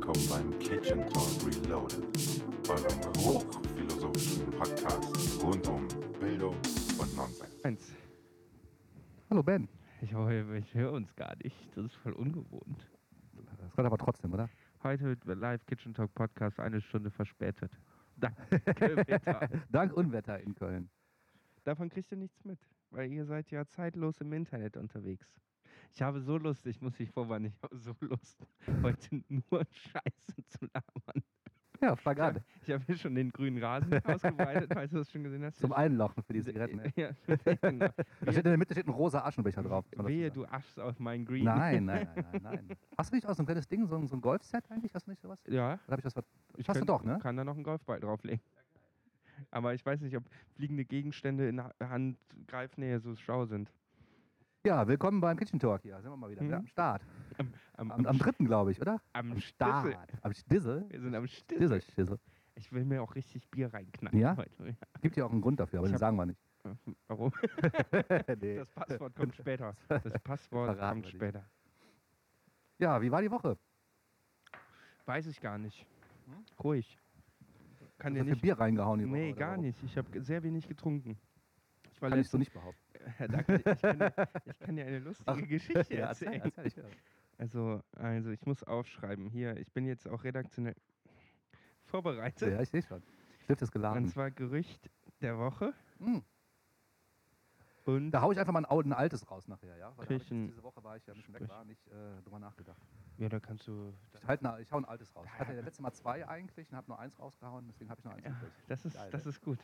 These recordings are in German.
willkommen beim Kitchen Talk Reloaded, eurem hochphilosophischen Podcast rund um Bildung und Nonsens. Eins. Hallo Ben. Ich höre, ich höre uns gar nicht. Das ist voll ungewohnt. Das geht aber trotzdem, oder? Heute wird Live Kitchen Talk Podcast eine Stunde verspätet. Danke, Wetter. Dank Unwetter in Köln. Davon kriegt ihr nichts mit, weil ihr seid ja zeitlos im Internet unterwegs. Ich habe so Lust, ich muss mich vorwarnen, ich habe so Lust, heute nur Scheiße zu labern. Ja, frag an. Ich habe hier schon den grünen Rasen ausgebreitet, falls du das schon gesehen hast. Zum Einlochen für die Zigaretten. Ja, genau. Da steht in der Mitte steht ein rosa Aschenbecher drauf. Wehe, du aschst auf mein Green. Nein, nein, nein, nein, nein. Hast du nicht auch so ein kleines Ding, so ein, so ein Golfset eigentlich? Hast du nicht sowas? Ja, Oder hab ich das ver Ich Hast du könnt- doch, ne? kann da noch einen Golfball drauflegen. Aber ich weiß nicht, ob fliegende Gegenstände in Ha- Handgreifnähe so schlau sind. Ja, willkommen beim Kitchen Talk hier. Sind wir mal wieder, Mhm. wieder am Start. Am, am, Am, am dritten, glaube ich, oder? am Start. Am Stissel. Wir sind am Stissel. Stissel, Stissel. Ich will mir auch richtig Bier reinknallen Ja? heute. Gibt ja auch einen Grund dafür, aber Ich den sagen wir nicht. Warum? nee. Das Passwort kommt später. Das Passwort Verraten kommt später. Ja, wie war die Woche? Weiß ich gar nicht. Ruhig. Kann dir nicht. Bier reingehauen die Woche? Nee, gar warum? nicht. Ich habe sehr wenig getrunken. Ich war Kann ich so nicht behaupten. Ja, danke. Ich kann, dir, ich kann dir eine lustige Geschichte Ja, erzähl, erzählen. erzähl, höre. Also, also ich muss aufschreiben. Hier, ich bin jetzt auch redaktionell vorbereitet. Ja, ich sehe schon. Stift ist Und geladen. zwar Gerücht der Woche. Hm. Und Da hau ich einfach mal ein, altes raus nachher, ja? Weil Küchen- jetzt diese Woche war ich ja ein bisschen weg, war nicht äh, drüber nachgedacht. ja, da kannst du. Ich, halt, na, ich hau ein altes raus. Ich hatte ja letztes Mal zwei eigentlich und habe nur eins rausgehauen, deswegen habe ich noch eins Ja, übrig. das ist, Geil, das ist gut.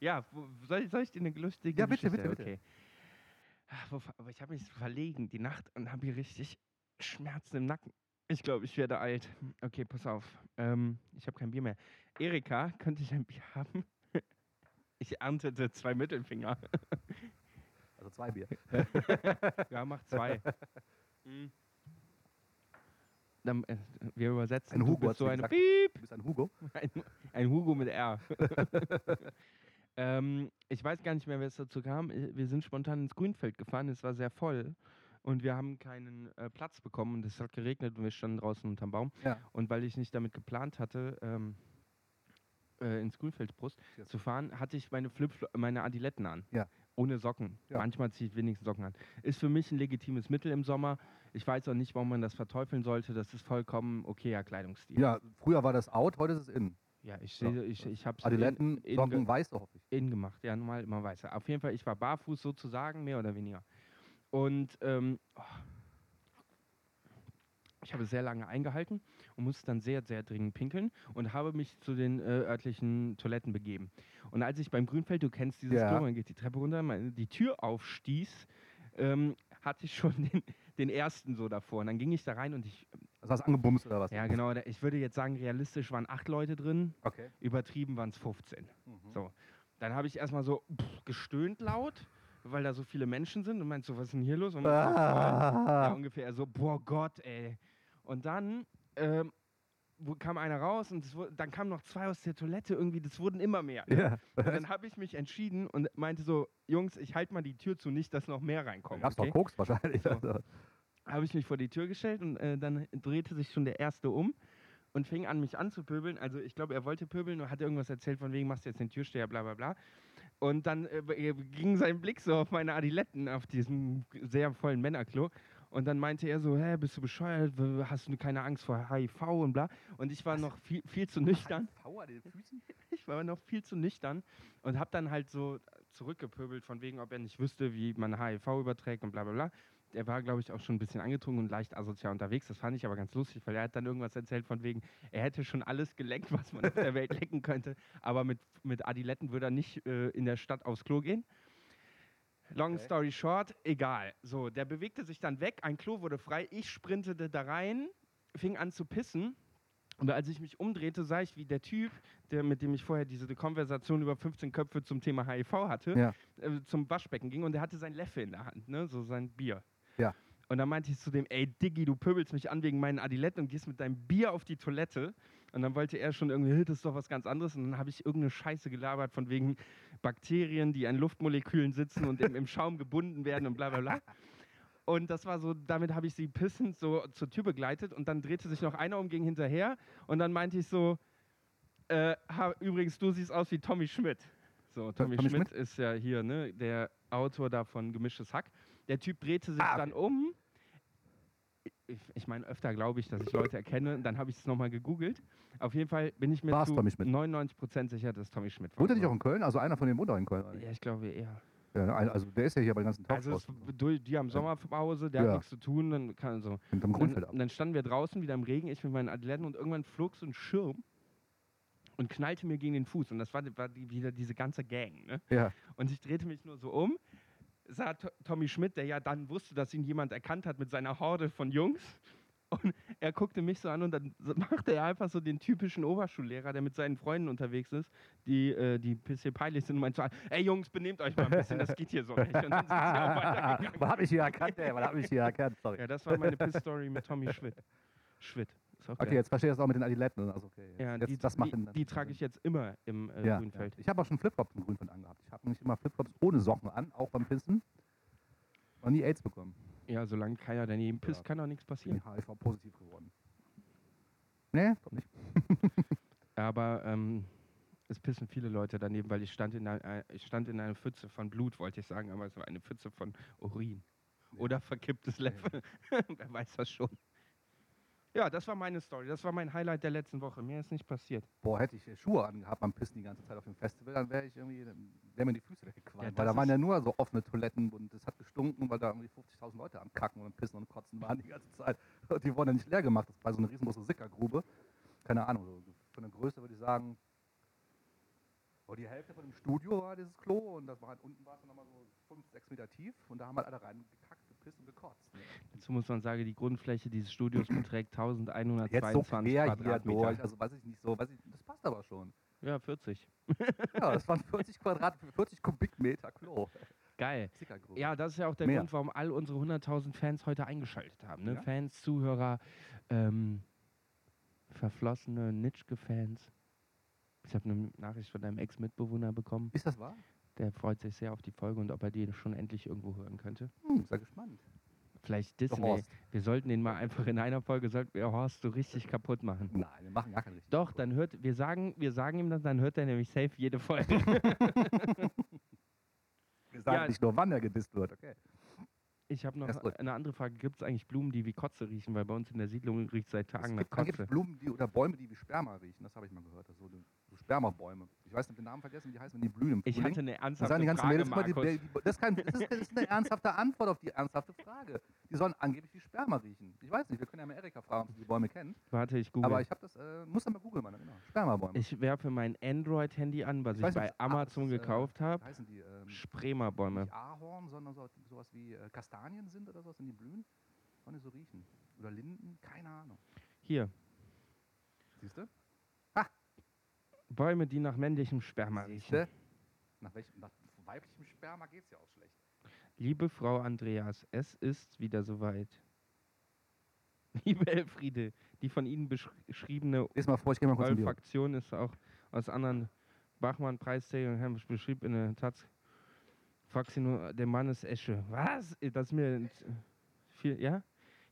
Ja, wo, soll, ich- soll ich dir eine lustige Ja, bitte, Geschichte? bitte, bitte. Okay. Wo- Aber ich habe mich verlegen die Nacht und habe hier richtig Schmerzen im Nacken. Ich glaube, ich werde alt. Okay, pass auf. Ähm, ich habe kein Bier mehr. Erika, könnte ich ein Bier haben? Ich erntete zwei Mittelfinger. Also zwei Bier. Ja, mach zwei. Mhm. Dann, äh, wir übersetzen. Ein du Hugo bist hat's so eine gesagt. Piep. Du bist ein Hugo. Ein, ein Hugo mit R. ähm, ich weiß gar nicht mehr, wer es dazu kam. Wir sind spontan ins Grünfeld gefahren. Es war sehr voll. Und wir haben keinen äh, Platz bekommen. Und es hat geregnet und wir standen draußen unterm Baum. Ja. Und weil ich nicht damit geplant hatte, ähm, äh, ins Grünfeldbrust Ja. zu fahren, hatte ich meine Flip meine Adiletten an. Ja. Ohne Socken. Manchmal ziehe ich wenigstens Socken an. Ist für mich ein legitimes Mittel im Sommer. Ich weiß auch nicht, warum man das verteufeln sollte. Das ist vollkommen okayer Kleidungsstil. Ja, früher war das out, heute ist es in. Ja, ich Ja. sehe, ich, ich habe Adiletten, in, in, Socken, weiße hoffe ich. in gemacht. Ja, normal immer weißer. Auf jeden Fall, ich war barfuß sozusagen, mehr oder weniger. Und ähm, oh, ich habe sehr lange eingehalten und musste dann sehr, sehr dringend pinkeln und habe mich zu den äh, örtlichen Toiletten begeben. Und als ich beim Grünfeld, du kennst dieses Ja. Klo, man geht die Treppe runter, meine, die Tür aufstieß, ähm, hatte ich schon den, den ersten so davor. Und dann ging ich da rein und ich, Also hast du angebumst oder was? ja genau, ich würde jetzt sagen, realistisch waren acht Leute drin, Okay. übertrieben waren es 15. Mhm. So, dann habe ich erstmal so pff, gestöhnt laut, weil da so viele Menschen sind und meinst so, was ist denn hier los? Und so, ja, Ah. ungefähr so, boah Gott, ey. Und dann ähm, kam einer raus und wurde, dann kamen noch zwei aus der Toilette irgendwie, das wurden immer mehr. Ja. Und dann habe ich mich entschieden und meinte so, Jungs, ich halte mal die Tür zu, nicht, dass noch mehr reinkommen. Gab's Okay? doch Koks wahrscheinlich. So. Habe ich mich vor die Tür gestellt und äh, dann drehte sich schon der Erste um und fing an, mich anzupöbeln. Also ich glaube, er wollte pöbeln und hat irgendwas erzählt von wegen, machst du jetzt den Türsteher, bla bla bla. Und dann äh, ging sein Blick so auf meine Adiletten auf diesem sehr vollen Männerklo. Und dann meinte er so, hä, bist du bescheuert? Hast du keine Angst vor HIV und bla? Und ich war noch viel, viel zu nüchtern. Power den Füßen? Ich war noch viel zu nüchtern und habe dann halt so zurückgepöbelt, von wegen, ob er nicht wüsste, wie man HIV überträgt und bla bla bla. Der war, glaube ich, auch schon ein bisschen angetrunken und leicht asozial unterwegs. Das fand ich aber ganz lustig, weil er hat dann irgendwas erzählt von wegen, er hätte schon alles geleckt, was man auf der Welt lecken könnte, aber mit, mit Adiletten würde er nicht äh, in der Stadt aufs Klo gehen. Long Okay. story short, egal. So, der bewegte sich dann weg, ein Klo wurde frei, ich sprintete da rein, fing an zu pissen. Und als ich mich umdrehte, sah ich, wie der Typ, der, mit dem ich vorher diese Konversation über 15 Köpfe zum Thema HIV hatte, Ja. äh, zum Waschbecken ging und der hatte sein Leffe in der Hand, ne? so sein Bier. Ja. Und dann meinte ich zu dem, ey Diggi, du pöbelst mich an wegen meinen Adiletten und gehst mit deinem Bier auf die Toilette. Und dann wollte er schon irgendwie, "Hey, das ist doch was ganz anderes. Und dann habe ich irgendeine Scheiße gelabert von wegen Bakterien, die an Luftmolekülen sitzen und im, im Schaum gebunden werden und bla bla bla. Und das war so, damit habe ich sie pissend so zur Tür begleitet und dann drehte sich noch einer um, ging hinterher und dann meinte ich so, äh, übrigens, du siehst aus wie Tommy Schmidt. So, Tommy, Tommy Schmidt, ist ja hier, ne, der Autor da von Gemischtes Hack. Der Typ drehte sich Ah, dann um. Ich, ich meine, öfter glaube ich, dass ich Leute erkenne. Dann habe ich es nochmal gegoogelt. Auf jeden Fall bin ich mir War's zu Tommy Schmidt? 99% sicher, dass Tommy Schmidt war. Wohnt er nicht auch in Köln? Also einer von denen wohnt auch in Köln. Ja, ich glaube eher. Ja, also der ist ja hier bei den ganzen Also Talkshows. es, du- die haben Sommerpause, der Ja. hat nichts zu tun, dann kann so. Und dann, dann standen wir draußen wieder im Regen, ich mit meinen Athleten und irgendwann flog so ein Schirm und knallte mir gegen den Fuß. Und das war, war die, wieder diese ganze Gang. Ne? Ja. Und ich drehte mich nur so um, sah To- Tommy Schmidt, der ja dann wusste, dass ihn jemand erkannt hat mit seiner Horde von Jungs. Und er guckte mich so an und dann machte er einfach so den typischen Oberschullehrer, der mit seinen Freunden unterwegs ist, die, äh, die ein bisschen peinlich sind und meint so, ey Jungs, benehmt euch mal ein bisschen, das geht hier so nicht. Und dann sind sie auch weitergegangen. Was hab ich hier erkannt, ey? Was hab ich hier erkannt? Sorry. Ja, das war meine Piss-Story mit Tommy Schmidt. Schwitt. Okay, geil. jetzt verstehe ich das auch mit den Adiletten. Also okay. ja, jetzt, die, das macht die, die trage ich jetzt immer im äh, ja, Grünfeld. Ja. Ich habe auch schon Flipflops im Grünfeld angehabt. Ich habe nämlich immer Flipflops ohne Socken an, auch beim Pissen. Und nie AIDS bekommen. Ja, solange keiner daneben pisst, Ja. kann auch nichts passieren. HIV-positiv geworden. Nee, doch nicht. Aber ähm, es pissen viele Leute daneben, weil ich stand in einer, äh, ich stand in einer Pfütze von Blut, wollte ich sagen, aber es war eine Pfütze von Urin. Oder verkipptes Löffel. Wer weiß das schon. Ja, das war meine Story. Das war mein Highlight der letzten Woche. Mehr ist nicht passiert. Boah, hätte ich äh, Schuhe angehabt beim Pissen die ganze Zeit auf dem Festival, dann wäre ich irgendwie, dann wären mir die Füße weggequalmt. Ja, weil da waren ja nur so offene Toiletten und es hat gestunken, weil da irgendwie 50.000 Leute am Kacken und Pissen und Kotzen waren die ganze Zeit. Und die wurden ja nicht leer gemacht. Das war so eine riesengroße Sickergrube. Keine Ahnung, von der Größe würde ich sagen, oh, die Hälfte von dem Studio war dieses Klo und das war halt unten war es dann nochmal so 5, 6 Meter tief und da haben halt alle reingekackt, gepisst und gekotzt. Dazu muss man sagen, die Grundfläche dieses Studios beträgt Jetzt so 1122 quer hier Quadratmeter. durch, also weiß ich nicht so, weiß ich, das passt aber schon. Ja, 40. Ja, das waren 40 Quadrat, 40 Kubikmeter Klo. Geil. Ja, das ist ja auch der Mehr. Grund, warum all unsere 100.000 Fans heute eingeschaltet haben. Ne? Ja. Fans, Zuhörer, ähm, verflossene Nitschke-Fans. Ich habe eine Nachricht von deinem Ex-Mitbewohner bekommen. Ist das wahr? Der freut sich sehr auf die Folge und ob er die schon endlich irgendwo hören könnte. Hm, sehr gespannt. Vielleicht dissen wir. Sollten den mal einfach in einer Folge, sollten wir Horst so richtig kaputt machen. Nein, wir machen gar keinen richtigen. Doch, dann hört, wir sagen, wir sagen ihm das, dann hört er nämlich safe jede Folge. Wir sagen Ja. nicht nur, wann er gedisst wird, okay. Ich habe noch eine andere Frage. Gibt es eigentlich Blumen, die wie Kotze riechen? Weil bei uns in der Siedlung riecht seit Es Tagen nach gibt angeblich Kotze. Blumen die, oder Bäume, die wie Sperma riechen. Das habe ich mal gehört. Das so, Spermabäume. Ich weiß nicht den Namen vergessen, wie die heißen, die blühen Ich hatte eine ernsthafte Frage, Mädels die, das, ist kein, das, ist, das ist eine ernsthafte Antwort auf die ernsthafte Frage. Die sollen angeblich wie Sperma riechen. Ich weiß nicht, wir können ja mal Erika fragen, ob sie die Bäume kennen. Warte, ich google. Aber ich habe das, äh, muss dann mal googeln, genau. Spermabäume. ich werfe mein Android-Handy an, was Ich ich, nicht, bei ah, Amazon ist, äh, gekauft Wie habe. heißen die? Ähm, Spremerbäume. nicht Ahorn, sondern so, sowas wie äh, Kastanien sind oder sowas, wenn die blühen. Sollen die so riechen? Oder Linden? Keine Ahnung. Hier, Siehst du? Bäume, die nach männlichem Sperma riechen. Nach, welchem, nach weiblichem Sperma geht es ja auch schlecht. Liebe Frau Andreas, es ist wieder soweit. Liebe Elfriede, die von Ihnen besch- beschriebene Olfaktion ist auch aus anderen Bachmann-Preisträgern Herrn beschrieb in der Taz. Faxino, der Mann ist Esche. Was? Das ist mir viel, ja?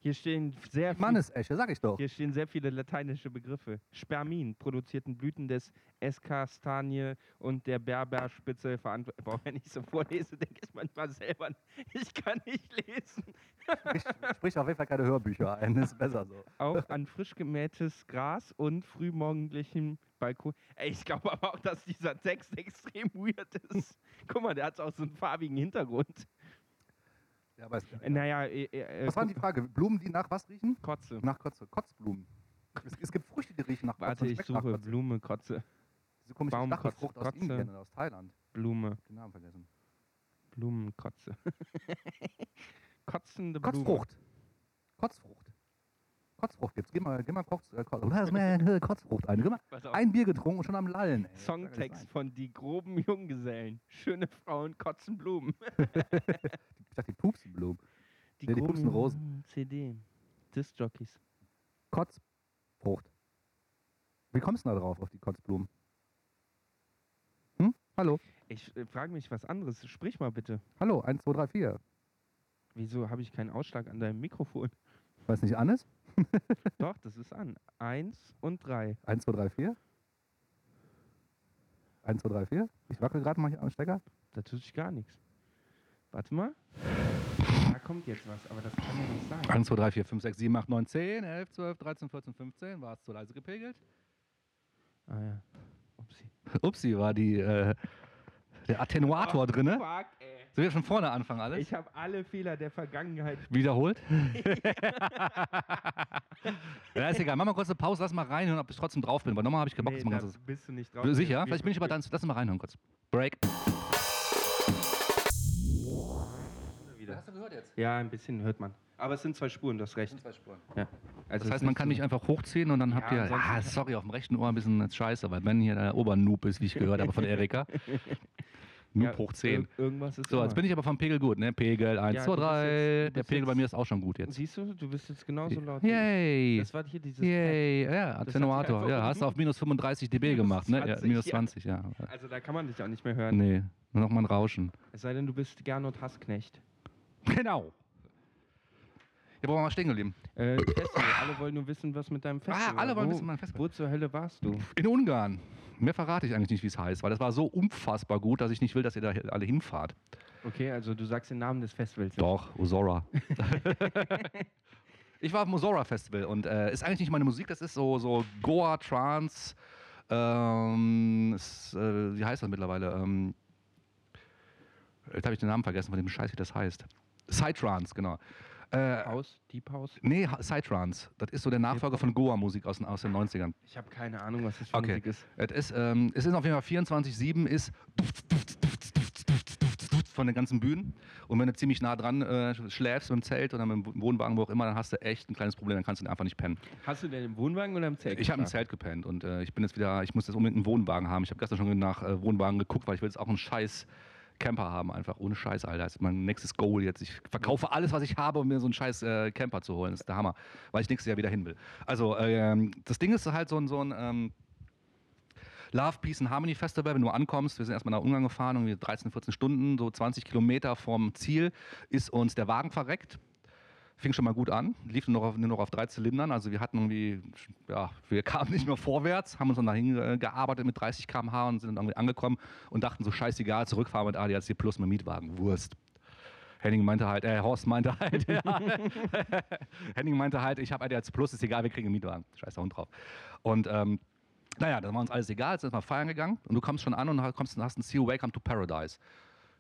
Hier stehen sehr viel, Mannesesche, sag ich doch. hier stehen sehr viele lateinische Begriffe. Spermin, produzierten Blüten des Eskastanie und der Berberspitze verantwortlich. Boah, wenn ich so vorlese, denke ich manchmal selber, ich kann nicht lesen. Sprich, sprich auf jeden Fall keine Hörbücher ein, ist besser so. Auch an frisch gemähtes Gras und frühmorgendlichem Balkon. Ey, ich glaube aber auch, dass dieser Text extrem weird ist. Guck mal, der hat auch so einen farbigen Hintergrund. Ja, es, Äh, Naja, äh, äh, was war die guck- Frage? Blumen, die nach was riechen? Kotze. Nach Kotze. Kotzblumen. Es, es gibt Früchte, die riechen nach Kotze. Warte, ich suche Kotze. Blume, Kotze, Diese komische Baumkotze, Stachelfrucht aus. Indien oder aus Thailand. Blume, Den Namen vergessen. Blumen, Kotze. Kotzende Blume. Kotzfrucht. Kotzfrucht. Kotzfrucht gibt's. Geh mal, geh mal Kotz, äh, mal Kotzfrucht ein. Geh mal, ein Bier getrunken und schon am Lallen. Ey. Songtext von Die groben Junggesellen. Schöne Frauen kotzen Blumen. Ich dachte, die Pupsenblumen. Die Ja, die groben pupsen Rosen. CD. Disc-Jockeys. Kotzfrucht. Wie kommst du da drauf, auf die Kotzblumen? Hm? Hallo? Ich äh, frage mich was anderes. Sprich mal bitte. Hallo, 1, 2, 3, 4. Wieso habe ich keinen Ausschlag an deinem Mikrofon? Weiß nicht an ist? Doch, das ist an. Eins und drei. 1, 2, 3, 4. 1, 2, 3, 4. Ich wackel gerade mal hier am Stecker. Da tut sich gar nichts. Warte mal. Da kommt jetzt was, aber das kann ja nicht sein. 1, 2, 3, 4, 5, 6, 7, 8, 9, 10, 11, 12, 13, 14, 15. War es zu leise gepegelt? Ah ja. Upsi. Upsi, war die, äh, der Attenuator Oh, drinne. Fuck, ey. Sollen wir von vorne anfangen alles? Ich habe alle Fehler der Vergangenheit. Wiederholt? ja, ist egal. Mach mal kurz eine Pause, lass mal reinhören, ob ich trotzdem drauf bin. Weil nochmal habe ich keinen Bock, Nee, das mal da ganz. bist du nicht drauf. Sicher? Vielleicht bin ich aber dann. Lass mal reinhören kurz. Break. wieder. du gehört jetzt? Ja, ein bisschen hört man. Aber es sind zwei Spuren, du hast recht. zwei Spuren. Also Das es heißt, man kann so- nicht einfach hochziehen und dann habt Ja, ihr. Ah, sorry, auf dem rechten Ohr ein bisschen scheiße, weil wenn hier der Obernoob ist, wie ich gehört habe von Erika. Noob Ja, hoch 10. ir- Irgendwas ist So, jetzt immer. bin ich aber vom Pegel gut, ne? Pegel 1, Ja, 2, du bist 3. jetzt- du Der Pegel bei mir ist auch schon gut jetzt. Siehst du, du bist jetzt genauso laut. Yay! Das war hier dieses. Yay! Ja, Attenuator. Ja, hast du auf minus 35 dB Minus gemacht, ne? Ja, 20, minus ja. 20, ja. Also da kann man dich auch nicht mehr hören. Nee, nur noch mal ein Rauschen. Es sei denn, du bist Gernot Hassknecht. Genau. Hier brauchen wir mal stehen geblieben. Äh, Festival. Alle wollen nur wissen, was mit deinem Festival Ah, alle wollen wo, wissen, mein Festival. Wo zur Hölle warst du? In Ungarn. Mehr verrate ich eigentlich nicht, wie es heißt, weil das war so unfassbar gut, dass ich nicht will, dass ihr da alle hinfahrt. Okay, also du sagst den Namen des Festivals. Doch, Osora. ich war auf dem Osora Festival und äh, ist eigentlich nicht meine Musik, das ist so, so Goa, Trance, ähm, ist, äh, wie heißt das mittlerweile? Ähm, jetzt habe ich den Namen vergessen von dem Scheiß, wie das heißt. Psytrance, genau. Äh, House, Deep House. nee, Psytrance. Das ist so der Nachfolger von Goa-Musik aus, den- aus den 90ern. Ich habe keine Ahnung, was das für Okay. Musik ist. Es ist, ähm, es ist auf jeden Fall 24-7 ist von den ganzen Bühnen. Und wenn du ziemlich nah dran äh, schläfst mit dem Zelt oder mit dem Wohnwagen, wo auch immer, dann hast du echt ein kleines Problem, dann kannst du einfach nicht pennen. Hast du denn im Wohnwagen oder im Zelt? Ich habe im? Zelt gepennt und äh, ich bin jetzt wieder, ich muss jetzt unbedingt einen Wohnwagen haben. Ich habe gestern schon nach äh, Wohnwagen geguckt, weil ich will jetzt auch einen scheiß Camper haben, einfach ohne Scheiß, Alter. Das ist mein nächstes Goal jetzt. Ich verkaufe alles, was ich habe, um mir so einen scheiß äh, Camper zu holen. Das ist der Hammer, weil ich nächstes Jahr wieder hin will. Also, ähm, das Ding ist halt so ein, so ein ähm, Love, Peace and Harmony Festival, wenn du ankommst, wir sind erstmal nach Ungarn gefahren, irgendwie 13, 14 Stunden, so 20 Kilometer vom Ziel, ist uns der Wagen verreckt. Fing schon mal gut an, lief nur noch auf, nur noch auf drei Zylindern, also wir hatten irgendwie, ja, wir kamen nicht mehr vorwärts, haben uns dann dahin äh, gearbeitet mit 30 km/h und sind dann irgendwie angekommen und dachten so, scheißegal, zurückfahren mit ADAC Plus mit Mietwagen, Wurst. Henning meinte halt, äh, Horst meinte halt, ja. Henning meinte halt, ich habe ADAC Plus, ist egal, wir kriegen einen Mietwagen. Scheiß da Hund drauf. Und ähm, naja, dann war uns alles egal, sind mal feiern gegangen und du kommst schon an und kommst, hast ein See You Welcome to Paradise.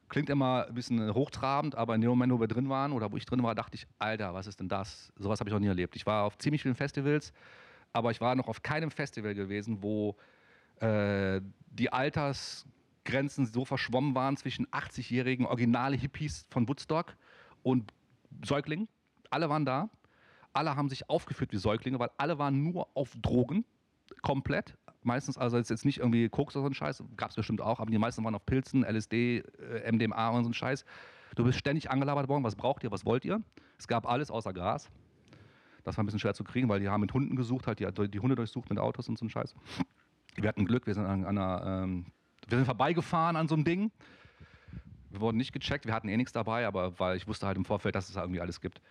Klingt immer ein bisschen hochtrabend, aber in dem Moment, wo wir drin waren oder wo ich drin war, dachte ich, Alter, was ist denn das? Sowas habe ich noch nie erlebt. Ich war auf ziemlich vielen Festivals, aber ich war noch auf keinem Festival gewesen, wo äh, die Altersgrenzen so verschwommen waren zwischen 80-jährigen originale Hippies von Woodstock und Säuglingen. Alle waren da. Alle haben sich aufgeführt wie Säuglinge, weil alle waren nur auf Drogen. Komplett. Meistens, also jetzt, nicht irgendwie Koks oder so ein Scheiß, gab es bestimmt auch, aber die meisten waren auf Pilzen, LSD, äh, MDMA und so ein Scheiß. Du bist ständig angelabert worden, was braucht ihr, was wollt ihr? Es gab alles außer Gras. Das war ein bisschen schwer zu kriegen, weil die haben mit Hunden gesucht, halt die, die Hunde durchsucht mit Autos und so ein Scheiß. Wir hatten Glück, wir sind an, an einer, ähm, wir sind vorbeigefahren an so einem Ding. Wir wurden nicht gecheckt, wir hatten eh nichts dabei, aber weil ich wusste halt im Vorfeld, dass es da irgendwie alles gibt.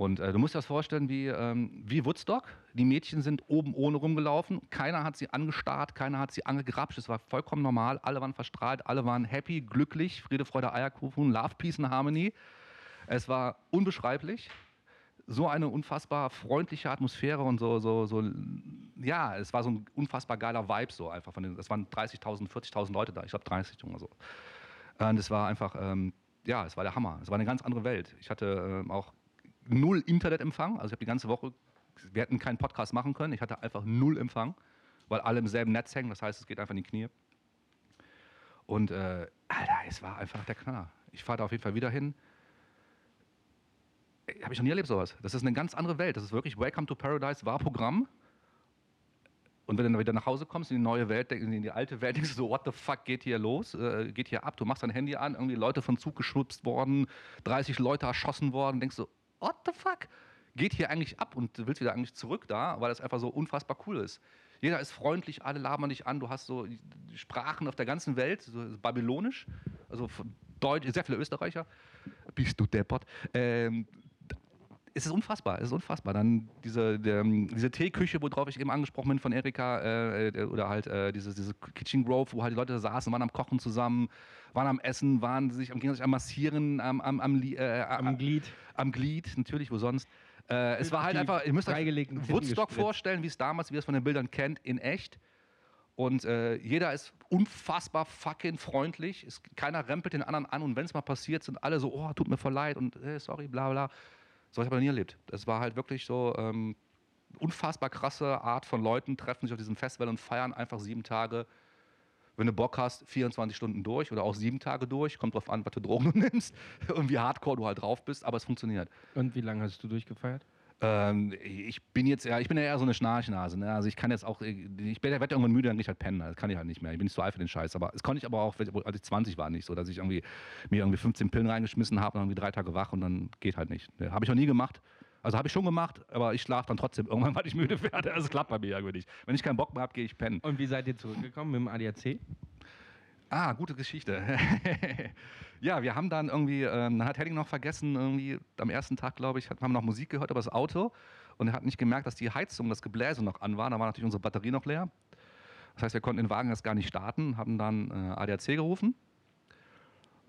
Und äh, du musst dir das vorstellen wie, ähm, wie Woodstock. Die Mädchen sind oben ohne rumgelaufen. Keiner hat sie angestarrt, keiner hat sie angegrapscht. Es war vollkommen normal. Alle waren verstrahlt, alle waren happy, glücklich. Friede, Freude, Eierkuchen, Love, Peace and Harmony. Es war unbeschreiblich. So eine unfassbar freundliche Atmosphäre und so, so, so, ja, es war so ein unfassbar geiler Vibe so einfach. Von den, es waren 30.000, 40.000 Leute da. Ich glaube 30 oder so. Und es war einfach, ähm, ja, es war der Hammer. Es war eine ganz andere Welt. Ich hatte ähm, auch null Internetempfang. Also ich habe die ganze Woche, wir hätten keinen Podcast machen können. Ich hatte einfach null Empfang, weil alle im selben Netz hängen. Das heißt, es geht einfach in die Knie. Und äh, Alter, es war einfach der Knaller. Ich fahre da auf jeden Fall wieder hin. Habe ich noch nie erlebt sowas. Das ist eine ganz andere Welt. Das ist wirklich Welcome to Paradise war Programm. Und wenn du dann wieder nach Hause kommst in die neue Welt, in die alte Welt, denkst du so, what the fuck geht hier los? Äh, geht hier ab? Du machst dein Handy an, irgendwie Leute vom Zug geschubst worden, 30 Leute erschossen worden, denkst du, what the fuck? Geht hier eigentlich ab und willst wieder eigentlich zurück da, weil das einfach so unfassbar cool ist. Jeder ist freundlich, alle labern dich an, du hast so Sprachen auf der ganzen Welt, so babylonisch, also Deutsche, sehr viele Österreicher. Bist du deppert? Ähm, es ist unfassbar, es ist unfassbar. Dann diese, der, diese Teeküche, worauf ich eben angesprochen bin von Erika, äh, äh, oder halt äh, diese, diese Kitchen Grove, wo halt die Leute saßen, waren am Kochen zusammen, waren am Essen, waren sich am gegenseitig am Massieren, am, am, am, Li- äh, Am Glied. am Glied, natürlich, wo sonst. Äh, es war halt einfach, ihr müsst euch Woodstock vorstellen, wie es damals, wie ihr es von den Bildern kennt, in echt. Und äh, jeder ist unfassbar fucking freundlich. Es, keiner rempelt den anderen an und wenn es mal passiert, sind alle so, oh, tut mir voll leid und äh, sorry, bla bla. So habe ich aber nie erlebt. Es war halt wirklich so ähm, unfassbar krasse Art von Leuten, treffen sich auf diesem Festival und feiern einfach sieben Tage. Wenn du Bock hast, 24 Stunden durch oder auch sieben Tage durch. Kommt drauf an, was für Drogen du nimmst und wie hardcore du halt drauf bist, aber es funktioniert. Und wie lange hast du durchgefeiert? Ähm, ich bin jetzt ja, ich bin ja eher so eine Schnarchnase. Ne? Also ich kann jetzt auch, ich bin- werde irgendwann müde, dann gehe ich halt pennen. Das kann ich halt nicht mehr. Ich bin nicht so alt für den Scheiß. Aber das konnte ich aber auch, als ich 20 war, nicht so, dass ich irgendwie mir irgendwie 15 Pillen reingeschmissen habe und irgendwie drei Tage wach und dann geht halt nicht. Ne? Habe ich noch nie gemacht. Also habe ich schon gemacht, aber ich schlafe dann trotzdem irgendwann, weil ich müde werde. Also es klappt bei mir irgendwie nicht. Wenn ich keinen Bock mehr habe, gehe ich pennen. Und wie seid ihr zurückgekommen mit dem ADAC? Ah, gute Geschichte. ja, wir haben dann irgendwie, ähm, dann hat Henning noch vergessen, irgendwie am ersten Tag, glaube ich, haben wir noch Musik gehört über das Auto und er hat nicht gemerkt, dass die Heizung, das Gebläse noch an war. Da war natürlich unsere Batterie noch leer. Das heißt, wir konnten den Wagen erst gar nicht starten, haben dann äh, ADAC gerufen.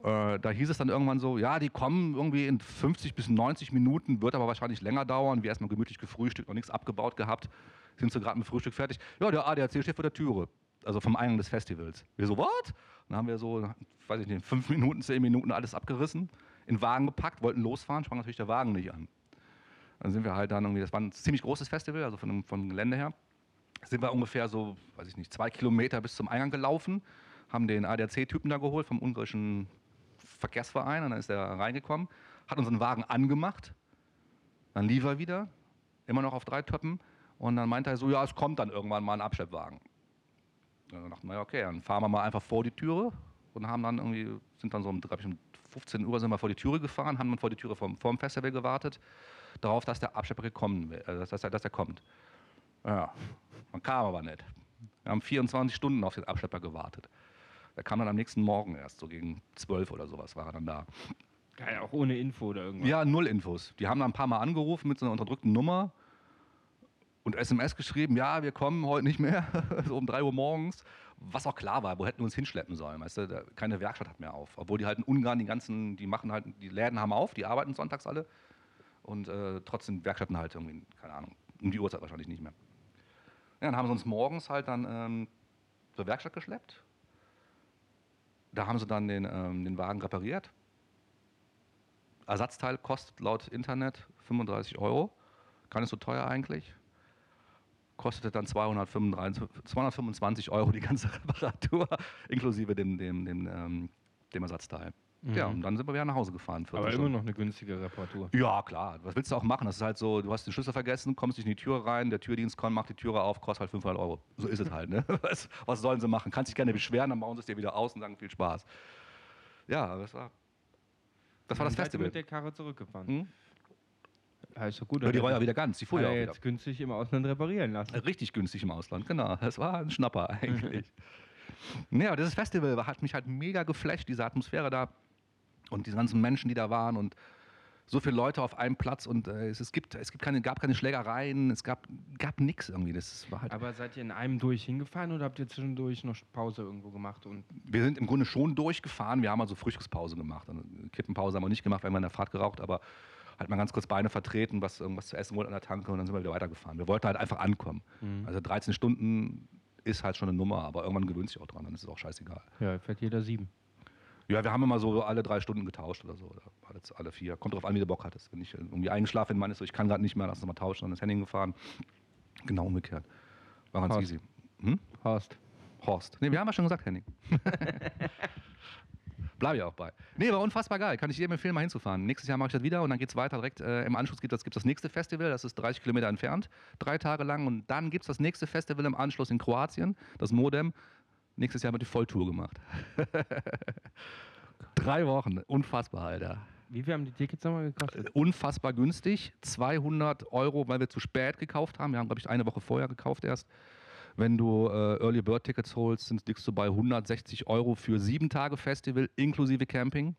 Äh, da hieß es dann irgendwann so, ja, die kommen irgendwie in 50 bis 90 Minuten, wird aber wahrscheinlich länger dauern. Wir erstmal gemütlich gefrühstückt, noch nichts abgebaut gehabt, sind so gerade mit Frühstück fertig. Ja, der ADAC steht vor der Türe, also vom Eingang des Festivals. Wir so, what? Dann haben wir so, weiß ich nicht, fünf Minuten, zehn Minuten alles abgerissen, in den Wagen gepackt, wollten losfahren, sprang natürlich der Wagen nicht an. Dann sind wir halt dann irgendwie, das war ein ziemlich großes Festival, also von dem, vom Gelände her, sind wir ungefähr so, weiß ich nicht, zwei Kilometer bis zum Eingang gelaufen, haben den ADAC-Typen da geholt vom ungarischen Verkehrsverein und dann ist er reingekommen, hat unseren Wagen angemacht, dann lief er wieder, immer noch auf drei Töppen und dann meinte er so, ja, es kommt dann irgendwann mal ein Abschleppwagen. Dann dachten wir, okay, dann fahren wir mal einfach vor die Türe und haben dann irgendwie, sind dann so um, ich, um 15 Uhr sind wir vor die Türe gefahren, haben dann vor die Türe vom, vom Festival gewartet, darauf, dass der Abschlepper gekommen wäre, äh, dass, dass er kommt. Ja, man kam aber nicht. Wir haben 24 Stunden auf den Abschlepper gewartet. Der kam dann am nächsten Morgen erst, so gegen 12 oder sowas war er dann da. Geil, auch ohne Info oder irgendwas. Ja, null Infos. Die haben dann ein paar Mal angerufen mit so einer unterdrückten Nummer und SMS geschrieben, ja, wir kommen heute nicht mehr, so um 3 Uhr morgens. Was auch klar war, wo hätten wir uns hinschleppen sollen, weißt du, keine Werkstatt hat mehr auf. Obwohl die halt in Ungarn die ganzen, die machen halt, die Läden haben auf, die arbeiten sonntags alle und äh, trotzdem Werkstätten halt irgendwie, keine Ahnung, um die Uhrzeit wahrscheinlich nicht mehr. Ja, dann haben sie uns morgens halt dann ähm, zur Werkstatt geschleppt. Da haben sie dann den, ähm, den Wagen repariert. Ersatzteil kostet laut Internet 35 Euro. Gar nicht so teuer eigentlich. Kostete dann 235, 225 Euro die ganze Reparatur, inklusive dem, dem, dem, ähm, dem Ersatzteil. Mhm. Ja, und dann sind wir wieder nach Hause gefahren. 14 Aber immer Stunden. noch eine günstige Reparatur. Ja, klar. Was willst du auch machen? Das ist halt so, du hast den Schlüssel vergessen, kommst nicht in die Tür rein, der Türdienst kommt, macht die Türe auf, kostet halt 500 Euro. So ist es halt, ne? Was, was sollen sie machen? Kannst dich gerne beschweren, dann bauen sie es dir wieder aus und sagen viel Spaß. Ja, das war, das war das Festival. mit der Karre zurückgefahren. Hm? Ja, ist doch gut. Ja, die war ja wieder ganz, die fuhr ja auch er wieder. jetzt günstig im Ausland reparieren lassen. Richtig günstig im Ausland, genau. Das war ein Schnapper eigentlich. naja, dieses Festival hat mich halt mega geflasht, diese Atmosphäre da und diese ganzen Menschen, die da waren und so viele Leute auf einem Platz und äh, es, es, gibt, es gibt keine, gab keine Schlägereien, es gab, gab nichts irgendwie. Das war halt, Aber seid ihr in einem durch hingefahren oder habt ihr zwischendurch noch Pause irgendwo gemacht? Und wir sind im Grunde schon durchgefahren, wir haben also Frühstückspause gemacht. Also Kippenpause haben wir nicht gemacht, weil wir in der Fahrt geraucht, aber halt mal ganz kurz Beine vertreten, was irgendwas zu essen wollten an der Tanke und dann sind wir wieder weitergefahren. Wir wollten halt einfach ankommen. Also 13 Stunden ist halt schon eine Nummer, aber irgendwann gewöhnt sich auch dran, dann ist es auch scheißegal. ja, fährt jeder sieben. Ja, wir haben immer so alle drei Stunden getauscht oder so. Oder alle, vier. Kommt drauf an, wie du Bock hattest. Wenn ich irgendwie eingeschlafen bin, meinst du, ich kann gerade nicht mehr, lass uns mal tauschen, dann ist Henning gefahren. Genau umgekehrt. War ganz Horst. easy. Hm? Horst. Horst. Nee, wir haben ja schon gesagt, Henning. Bleib ich auch bei. Nee, war unfassbar geil. Kann ich jedem empfehlen, mal hinzufahren. Nächstes Jahr mache ich das wieder und dann geht es weiter direkt. Äh, Im Anschluss gibt es das nächste Festival, das ist 30 Kilometer entfernt, drei Tage lang. Und dann gibt es das nächste Festival im Anschluss in Kroatien, das Modem. Nächstes Jahr wird die Volltour gemacht. drei Wochen. Unfassbar, Alter. Wie viel haben die Tickets nochmal gekostet? Unfassbar günstig. 200 Euro, weil wir zu spät gekauft haben. Wir haben, glaube ich, eine Woche vorher gekauft erst. Wenn du äh, Early Bird Tickets holst, sind, liegst du bei 160 Euro für sieben Tage Festival inklusive Camping.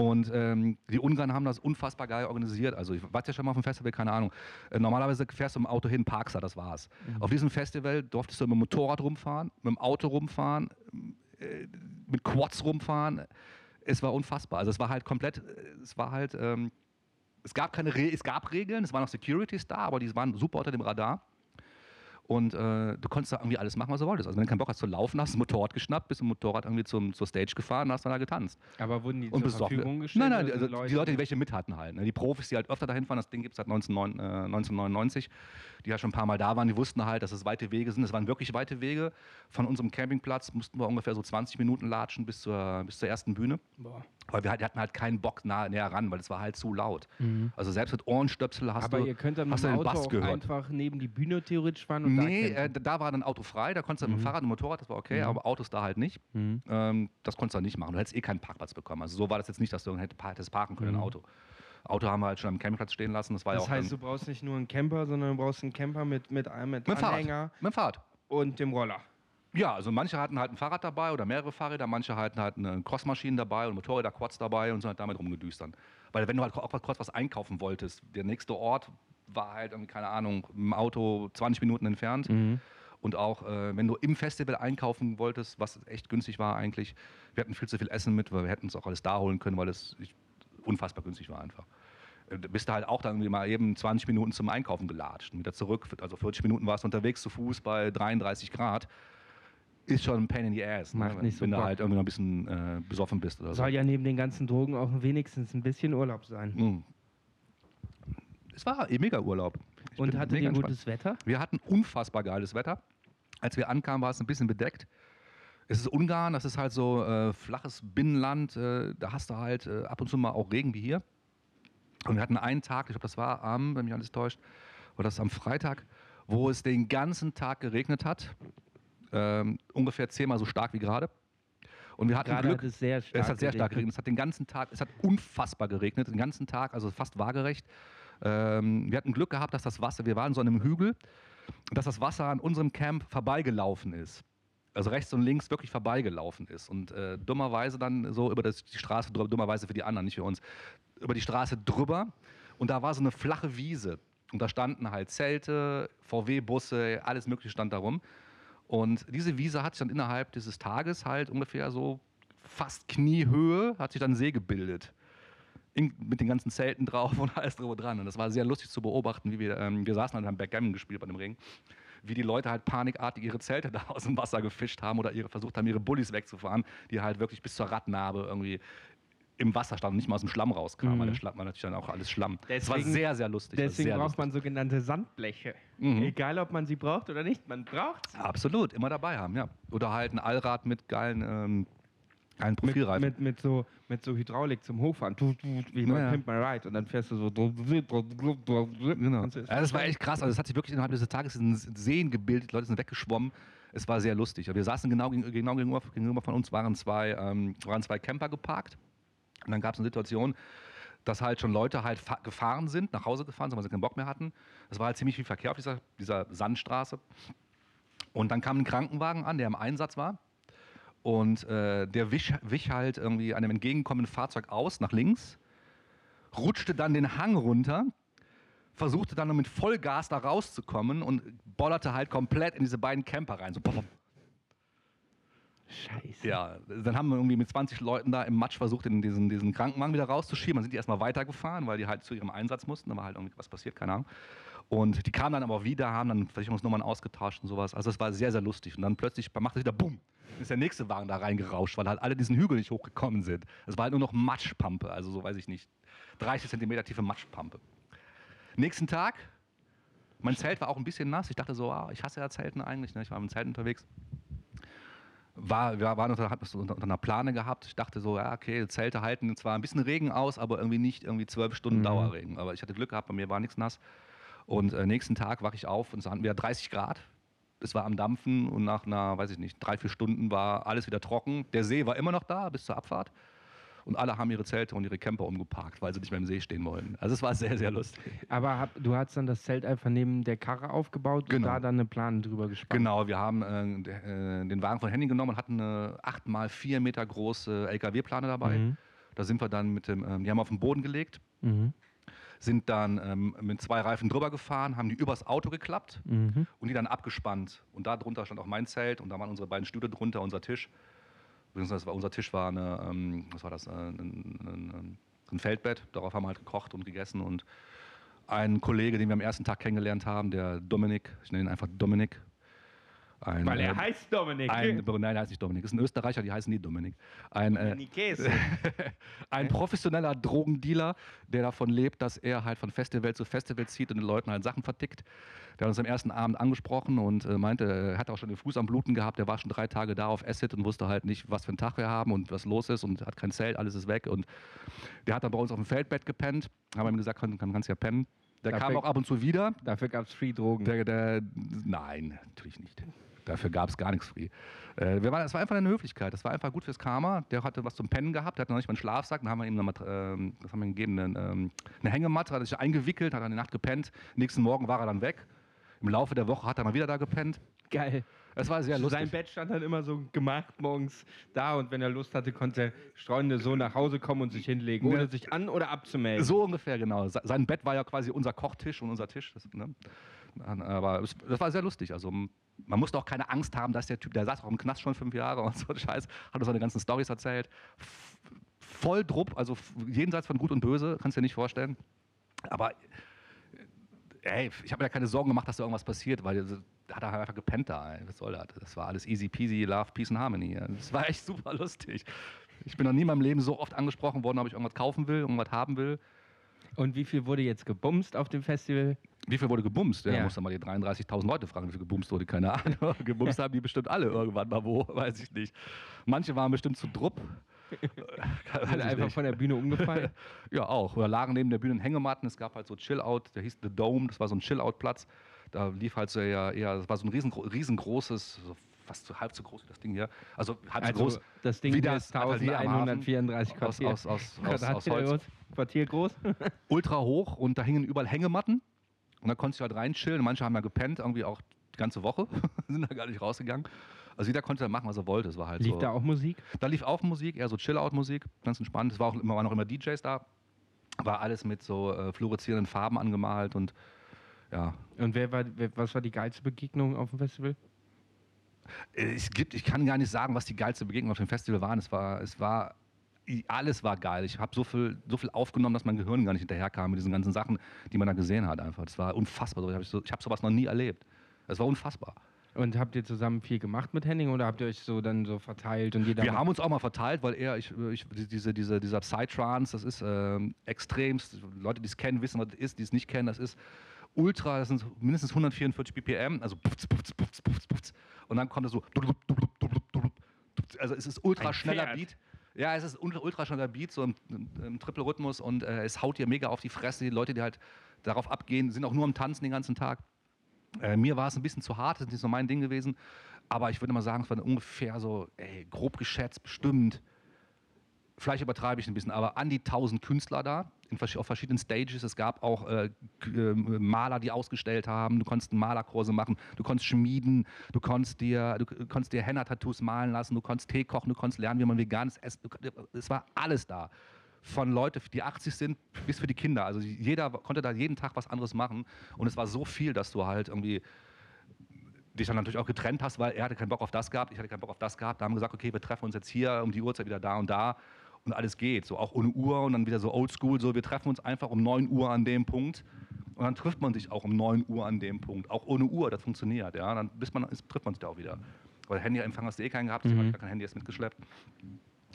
Und ähm, die Ungarn haben das unfassbar geil organisiert. Also ich war ja schon mal auf dem Festival, keine Ahnung. Äh, normalerweise fährst du im Auto hin, parkst da, das war's. Mhm. Auf diesem Festival durftest du mit dem Motorrad rumfahren, mit dem Auto rumfahren, äh, mit Quads rumfahren. Es war unfassbar. Also es war halt komplett, äh, es war halt, ähm, es gab keine, Re es gab Regeln, es waren noch Securities da, aber die waren super unter dem Radar. Und äh, du konntest da irgendwie alles machen, was du wolltest. Also wenn du keinen Bock hast zu laufen, hast du ein Motorrad geschnappt, bist im Motorrad irgendwie zum, zur Stage gefahren und hast dann da getanzt. Aber wurden die Und zur. Verfügung gestellt? Nein, nein, also sind die Leute, die welche mit hatten halt. Ne? Die Profis, die halt öfter dahin fahren, das Ding gibt es seit 1909, äh, 1999, die ja schon ein paar Mal da waren, die wussten halt, dass es weite Wege sind. Es waren wirklich weite Wege. Von unserem Campingplatz mussten wir ungefähr so 20 Minuten latschen bis zur, bis zur ersten Bühne. Boah. Weil wir halt, hatten halt keinen Bock nah, näher ran, weil es war halt zu laut. Also selbst mit Ohrenstöpsel hast Aber du. ihr könnt dann mit hast du dem Auto Bass auch gehört. einfach neben die Bühne theoretisch fahren und Nee, da äh, da war dann Auto frei, da konntest du mit Mhm. dem Fahrrad und Motorrad, das war okay, Mhm. aber Autos da halt nicht. Mhm. Ähm, das konntest du dann nicht machen. Du hättest eh keinen Parkplatz bekommen. Also so war das jetzt nicht, dass du hätte- hättest parken können, ein Mhm. Auto. Auto haben wir halt schon am Campingplatz stehen lassen. Das war Das ja auch heißt, du brauchst nicht nur einen Camper, sondern du brauchst einen Camper mit, mit, einem- mit mit dem Fahrrad. Anhänger Mit dem Fahrrad. und dem Roller. Ja, also manche hatten halt ein Fahrrad dabei oder mehrere Fahrräder, manche hatten halt eine Crossmaschine dabei und Motorräder, Quads dabei und sind halt damit rumgedüstern. Weil wenn du halt auch kurz was einkaufen wolltest, der nächste Ort war halt keine Ahnung, im Auto 20 Minuten entfernt. Und auch, äh, wenn du im Festival einkaufen wolltest, was echt günstig war eigentlich, wir hatten viel zu viel Essen mit, weil wir hätten es auch alles da holen können, weil es unfassbar günstig war einfach. Äh, bist du halt auch dann mal eben 20 Minuten zum Einkaufen gelatscht und wieder zurück. Also 40 Minuten warst du unterwegs zu Fuß bei 33 Grad. Ist schon ein Pain in the ass, ne? Macht nicht so wenn du Bock. halt irgendwie noch ein bisschen äh, besoffen bist oder so. Soll ja neben den ganzen Drogen auch wenigstens ein bisschen Urlaub sein. Mm. Es war eh mega Urlaub. Ich Und hattet ihr entspannt. gutes Wetter? Wir hatten unfassbar geiles Wetter. Als wir ankamen, war es ein bisschen bedeckt. Es ist Ungarn, das ist halt so äh, flaches Binnenland. Äh, da hast du halt äh, ab und zu mal auch Regen wie hier. Und wir hatten einen Tag, ich glaube, das war am, wenn mich alles täuscht, war das am Freitag, wo es den ganzen Tag geregnet hat. Ähm, ungefähr zehnmal so stark wie gerade. Und wir hatten Gerade Glück. hat es sehr stark Es hat sehr stark geregnet. Es hat den ganzen Tag, es hat unfassbar geregnet, den ganzen Tag, also fast waagerecht. Ähm, wir hatten Glück gehabt, dass das Wasser, wir waren so an einem Hügel, dass das Wasser an unserem Camp vorbeigelaufen ist. Also rechts und links wirklich vorbeigelaufen ist. Und äh, dummerweise dann so über das, die Straße drüber, dummerweise für die anderen, nicht für uns, über die Straße drüber. Und da war so eine flache Wiese. Und da standen halt Zelte, VW-Busse, alles Mögliche stand da rum. Und diese Wiese hat sich dann innerhalb dieses Tages halt ungefähr so fast Kniehöhe, hat sich dann See gebildet. In, mit den ganzen Zelten drauf und alles drüber dran. Und das war sehr lustig zu beobachten, wie wir, ähm, wir saßen halt, haben Backgammon gespielt bei dem Regen, wie die Leute halt panikartig ihre Zelte da aus dem Wasser gefischt haben oder ihre, versucht haben, ihre Bullis wegzufahren, die halt wirklich bis zur Radnabe irgendwie im Wasser standen und nicht mal aus dem Schlamm rauskamen, Mhm. weil der Schlamm war natürlich dann auch alles Schlamm. das war Deswegen- sehr, sehr lustig. Deswegen sehr braucht lustig. man sogenannte Sandbleche. Mhm. Egal, ob man sie braucht oder nicht, man braucht sie. Absolut, immer dabei haben, ja. Oder halt ein Allrad mit geilen, ähm, geilen Mit, Profilreifen. mit, mit, so, mit so Hydraulik zum Hochfahren. Wie bei Ja. Pimp My Ride. Und dann fährst du so. Genau. Ja, das war echt krass. Also es hat sich wirklich innerhalb dieses Tages in Seen gebildet. Die Leute sind weggeschwommen. Es war sehr lustig. Wir saßen genau, genau gegenüber, gegenüber von uns waren zwei, ähm, waren zwei Camper geparkt. Und dann gab es eine Situation, dass halt schon Leute halt fa- gefahren sind, nach Hause gefahren sind, weil sie keinen Bock mehr hatten. Es war halt ziemlich viel Verkehr auf dieser, dieser Sandstraße. Und dann kam ein Krankenwagen an, der im Einsatz war. Und äh, der wich, wich halt irgendwie einem entgegenkommenden Fahrzeug aus, nach links, rutschte dann den Hang runter, versuchte dann noch mit Vollgas da rauszukommen und bollerte halt komplett in diese beiden Camper rein. So, pop, pop. Scheiße. Ja, dann haben wir irgendwie mit 20 Leuten da im Matsch versucht, in diesen, diesen Krankenwagen wieder rauszuschieben. Dann sind die erstmal weitergefahren, weil die halt zu ihrem Einsatz mussten. Da war halt irgendwie was passiert, keine Ahnung. Und die kamen dann aber wieder, haben dann Versicherungsnummern ausgetauscht und sowas. Also es war sehr, sehr lustig. Und dann plötzlich macht es wieder Bumm. Ist der nächste Wagen da reingerauscht, weil halt alle diesen Hügel nicht hochgekommen sind. Es war halt nur noch Matschpampe, also so weiß ich nicht. 30 Zentimeter tiefe Matschpampe. Nächsten Tag, mein Zelt war auch ein bisschen nass. Ich dachte so, ah, ich hasse ja Zelten eigentlich. Ne? Ich war im Zelt unterwegs war, wir waren unter, hatten unter, unter einer Plane gehabt. Ich dachte so, ja, okay, Zelte halten zwar ein bisschen Regen aus, aber irgendwie nicht irgendwie zwölf Stunden Mhm. Dauerregen. Aber ich hatte Glück gehabt, bei mir war nichts nass. Und äh, nächsten Tag wache ich auf und es hatten wir 30 Grad. Es war am Dampfen und nach einer, weiß ich nicht, drei, vier Stunden war alles wieder trocken. Der See war immer noch da bis zur Abfahrt. Und alle haben ihre Zelte und ihre Camper umgeparkt, weil sie nicht mehr im See stehen wollten. Also es war sehr, sehr lustig. Aber hab, du hast dann das Zelt einfach neben der Karre aufgebaut Genau. und da dann eine Plan drüber gespannt. Genau, wir haben äh, äh, den Wagen von Henning genommen und hatten eine 8 mal 4 Meter große LKW-Plane dabei. Mhm. Da sind wir dann mit dem, ähm, die haben wir auf den Boden gelegt, Mhm. sind dann ähm, mit zwei Reifen drüber gefahren, haben die übers Auto geklappt Mhm. und die dann abgespannt. Und da drunter stand auch mein Zelt und da waren unsere beiden Stühle drunter, unser Tisch. Übrigens, war, unser Tisch war eine, ähm, was war das, äh, ein, ein, ein Feldbett. Darauf haben wir halt gekocht und gegessen. Und ein Kollege, den wir am ersten Tag kennengelernt haben, der Dominik, ich nenne ihn einfach Dominik. Ein, Weil er äh, heißt Dominik. ein, nein, er heißt nicht Dominik. Das ist ein Österreicher, die heißen nie Dominik. Ein, äh, ein professioneller Drogendealer, der davon lebt, dass er halt von Festival zu Festival zieht und den Leuten halt Sachen vertickt. Der hat uns am ersten Abend angesprochen und äh, meinte, er hat auch schon den Fuß am Bluten gehabt. Der war schon drei Tage da auf Acid und wusste halt nicht, was für einen Tag wir haben und was los ist und hat kein Zelt, alles ist weg. Und der hat dann bei uns auf dem Feldbett gepennt. Haben wir ihm gesagt, kann, kann, kannst ja pennen. Der Dafür- kam auch ab und zu wieder. Dafür gab es Free Drogen. Der, der, nein, natürlich nicht. Dafür gab es gar nichts free. Äh, wir waren, das war einfach eine Höflichkeit. Das war einfach gut fürs Karma. Der hatte was zum Pennen gehabt, der hatte noch nicht mal einen Schlafsack. Dann haben wir ihm eine, Mat- ähm, das haben wir ihm gegeben, eine, ähm, eine Hängematte, hat er sich eingewickelt, hat dann die Nacht gepennt. Nächsten Morgen war er dann weg. Im Laufe der Woche hat er mal wieder da gepennt. Geil. Es war sehr lustig. Sein Bett stand dann immer so gemacht morgens da und wenn er Lust hatte, konnte der streunende so nach Hause kommen und sich hinlegen, ohne Ja. sich an- oder abzumelden. So ungefähr, genau. Se- Sein Bett war ja quasi unser Kochtisch und unser Tisch. Das, ne? Aber es, das war sehr lustig. Also man musste auch keine Angst haben, dass der Typ, der saß auch im Knast schon fünf Jahre und so Scheiß, hat uns seine ganzen Storys erzählt. Voll Drupp, also jenseits von Gut und Böse, kannst du dir nicht vorstellen. Aber ey, ich habe mir da keine Sorgen gemacht, dass da irgendwas passiert, weil da hat er halt einfach gepennt da. Ey. Was soll das? Das war alles easy peasy, love, peace and harmony. Das war echt super lustig. Ich bin noch nie in meinem Leben so oft angesprochen worden, ob ich irgendwas kaufen will, irgendwas haben will. Und wie viel wurde jetzt gebumst auf dem Festival? Wie viel wurde gebumst? Ja, Ja. Muss mal die 33.000 Leute fragen, wie viel gebumst wurde, keine Ahnung. gebumst haben die bestimmt alle irgendwann mal wo, weiß ich nicht. Manche waren bestimmt zu drupp. Sind einfach nicht. von der Bühne umgefallen? Ja, auch. Oder lagen neben der Bühne Hängematten. Es gab halt so Chill-Out, der hieß The Dome, das war so ein Chill-Out-Platz. Da lief halt so eher, eher das war so ein riesengro riesengroßes, so fast so halb so groß wie das Ding hier. Also halb so Also groß. das Ding Wie ist das Hafen 1134 Aus, Quartier. aus, aus, aus, aus Quadratmeter Holz. groß, Quartier groß. ultra hoch und da hingen überall Hängematten. Und da konntest du halt reinchillen. Manche haben ja gepennt, irgendwie auch die ganze Woche, sind da gar nicht rausgegangen. Also jeder konnte da machen, was er wollte. Es war halt Lief so. da auch Musik? Da lief auch Musik, eher so Chill-Out-Musik, ganz entspannt. Es war auch immer, waren auch immer DJs da. War alles mit so äh, fluoreszierenden Farben angemalt und ja. Und wer war, wer, was war die geilste Begegnung auf dem Festival? Es gibt, ich kann gar nicht sagen, was die geilste Begegnung auf dem Festival waren. Es war, es war, alles war geil. Ich habe so viel, so viel aufgenommen, dass mein Gehirn gar nicht hinterherkam mit diesen ganzen Sachen, die man da gesehen hat. Einfach. Das war unfassbar. Ich habe so, hab sowas noch nie erlebt. Es war unfassbar. Und habt ihr zusammen viel gemacht mit Henning oder habt ihr euch so dann so verteilt und jeder Wir haben uns auch mal verteilt, weil er, ich, ich, diese, diese, dieser Psytrance, das ist ähm, extremst. Leute, die es kennen, wissen, was das ist, die es nicht kennen, das ist ultra, das sind mindestens 144 BPM, also pufz, pufz, pufz, pufz, pufz. Und dann kommt es so, also es ist ultra schneller. Beat. Ja, es ist ultra, ultra schneller Beat, so im, im Triple-Rhythmus und äh, es haut dir mega auf die Fresse. Die Leute, die halt darauf abgehen, sind auch nur am Tanzen den ganzen Tag. Äh, mir war es ein bisschen zu hart, das ist nicht so mein Ding gewesen. Aber ich würde mal sagen, es waren ungefähr so, ey, grob geschätzt, bestimmt, vielleicht übertreibe ich ein bisschen, aber an die 1000 Künstler da, in, auf verschiedenen Stages. Es gab auch äh, K- äh, Maler, die ausgestellt haben. Du konntest Malerkurse machen, du konntest schmieden, du konntest dir, du konntest dir Henna-Tattoos malen lassen, du konntest Tee kochen, du konntest lernen, wie man veganes essen. Es war alles da. Von Leuten, die 80 sind, bis für die Kinder. Also jeder konnte da jeden Tag was anderes machen. Und es war so viel, dass du halt irgendwie dich dann natürlich auch getrennt hast, weil er hatte keinen Bock auf das gehabt, ich hatte keinen Bock auf das gehabt. Da haben wir gesagt, okay, wir treffen uns jetzt hier um die Uhrzeit wieder da und da und alles geht. So auch ohne Uhr und dann wieder so oldschool, so wir treffen uns einfach um 9 Uhr an dem Punkt und dann trifft man sich auch um 9 Uhr an dem Punkt. Auch ohne Uhr, das funktioniert. Ja? Dann bis man, ist, trifft man sich da auch wieder. Weil Handyempfang hast du eh keinen gehabt, Mhm. habe ich gar kein Handy erst mitgeschleppt.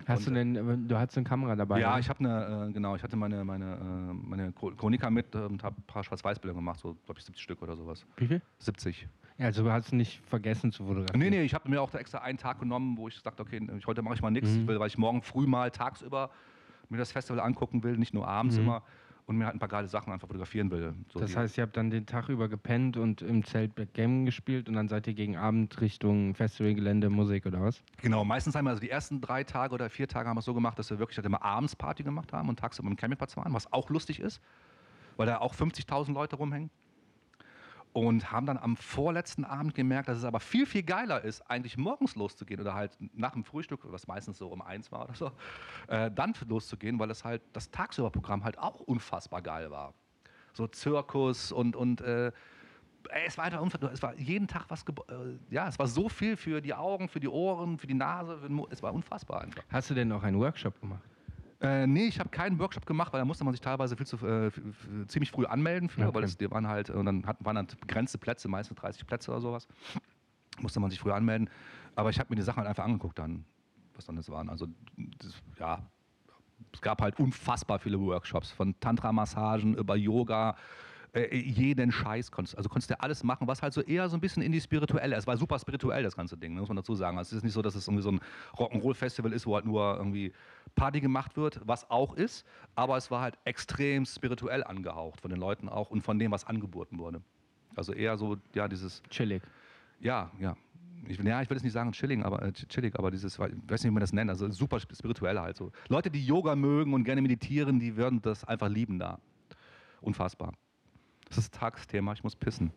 Hast du Und, denn, äh, du hattest eine Kamera dabei? ja, ne? ich habe eine, äh, genau, ich hatte meine, meine, äh, meine Chro- Chronika mit äh, und habe ein paar Schwarz-Weiß-Bilder gemacht, so glaube ich 70 Stück oder sowas. Wie viel? 70. Ja, also du hast nicht vergessen zu fotografieren. Nee, nee, ich habe mir auch da extra einen Tag genommen, wo ich sagte, okay, ich, heute mache ich mal nichts, Mhm. weil ich morgen früh mal tagsüber mir das Festival angucken will, nicht nur abends Mhm. immer. Und mir halt ein paar geile Sachen einfach fotografieren will. So Das heißt, ihr habt dann den Tag über gepennt und im Zelt Backgammon gespielt und dann seid ihr gegen Abend Richtung Festivalgelände, Musik oder was? Genau, meistens haben wir also die ersten drei Tage oder vier Tage haben wir es so gemacht, dass wir wirklich halt immer abends Party gemacht haben und tagsüber im Campingplatz waren, was auch lustig ist, weil da auch 50.000 Leute rumhängen. Und haben dann am vorletzten Abend gemerkt, dass es aber viel, viel geiler ist, eigentlich morgens loszugehen oder halt nach dem Frühstück, was meistens so um eins war oder so, äh, dann loszugehen, weil es halt das Tagsüberprogramm halt auch unfassbar geil war. So Zirkus und, und äh, es war einfach. Es war jeden Tag was, äh, ja, es war so viel für die Augen, für die Ohren, für die Nase, für es war unfassbar einfach. Hast du denn noch einen Workshop gemacht? Äh, nee, ich habe keinen Workshop gemacht, weil da musste man sich teilweise viel zu, äh, ziemlich früh anmelden für, Okay. weil das, die waren halt, und dann hatten, waren dann begrenzte Plätze, meistens 30 Plätze oder sowas. Musste man sich früh anmelden. Aber ich habe mir die Sachen halt einfach angeguckt dann, was dann das waren. Also, das, ja, es gab halt unfassbar viele Workshops, von Tantra-Massagen über Yoga, äh, jeden Scheiß konntest, also konntest du alles machen, was halt so eher so ein bisschen in die spirituelle, es war super spirituell, das ganze Ding, ne, muss man dazu sagen. Also es ist nicht so, dass es irgendwie so ein Rock'n'Roll-Festival ist, wo halt nur irgendwie Party gemacht wird, was auch ist, aber es war halt extrem spirituell angehaucht von den Leuten auch und von dem, was angeboten wurde. Also eher so, ja, dieses, Chillig. ja, ja. Ich, ja, ich will jetzt nicht sagen chilling, aber, äh, chillig, aber dieses, ich weiß nicht, wie man das nennt, also super spirituell halt so. Leute, die Yoga mögen und gerne meditieren, die würden das einfach lieben da. Unfassbar. Das ist das Tagesthema, ich muss pissen.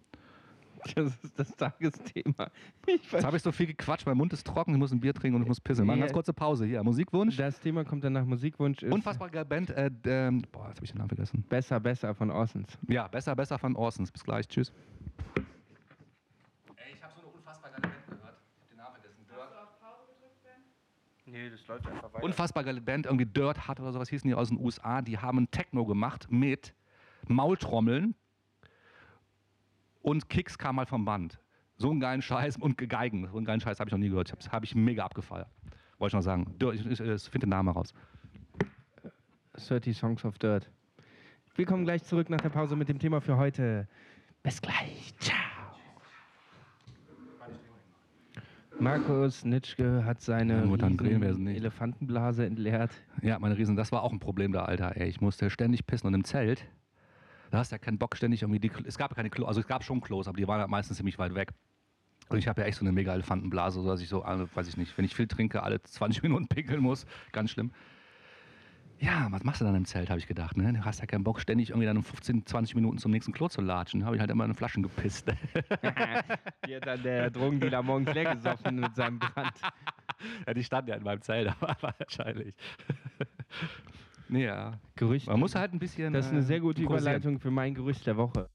Das ist das Tagesthema. Jetzt habe ich so viel gequatscht, mein Mund ist trocken, ich muss ein Bier trinken und ich muss pissen. Mal eine Ja. ganz kurze Pause hier. Musikwunsch. das Thema kommt dann nach Musikwunsch. Ist Unfassbar geile Band. Äh, ähm, boah, jetzt habe ich den Namen vergessen. Besser, besser von Orsons. Ja, besser, besser von Orsons. Bis gleich. Tschüss. Ey, ich habe so eine unfassbar geile Band gehört. Ich habe den Namen vergessen. Nee, das läuft einfach weiter. unfassbar geile Band, irgendwie Dirt Hut oder sowas hießen die aus den USA. Die haben Techno gemacht mit Maultrommeln und Kicks kam mal vom Band. So einen geilen Scheiß und Geigen. So einen geilen Scheiß habe ich noch nie gehört. Das habe ich mega abgefeiert. Wollte ich noch sagen. Ich, ich, ich finde den Namen raus. 30 Songs of Dirt. Wir kommen gleich zurück nach der Pause mit dem Thema für heute. Bis gleich. Ciao. Markus Nitschke hat seine Ja. Elefantenblase entleert. Ja, meine Riesen, das war auch ein Problem da, Alter. Ey, ich musste ständig pissen und im Zelt. Da hast du ja keinen Bock, ständig irgendwie die. Es gab ja keine Klo, also es gab schon Klos, aber die waren halt meistens ziemlich weit weg. Und ich habe ja echt so eine mega Elefantenblase, so dass ich so, alle, weiß ich nicht, wenn ich viel trinke, alle 20 Minuten pinkeln muss. Ganz schlimm. Ja, was machst du dann im Zelt, habe ich gedacht. Ne? Du hast ja keinen Bock, ständig irgendwie dann um 15, 20 Minuten zum nächsten Klo zu latschen. habe ich halt immer in Flaschen gepisst. Die hat dann der Drogendealer morgens leer gesoffen mit seinem Brand. ja, die standen ja in meinem Zelt, aber wahrscheinlich. Nee, ja. Gerüchte. Man muss halt ein bisschen. das ist eine äh, sehr gute improvisieren. Überleitung für mein Gerücht der Woche.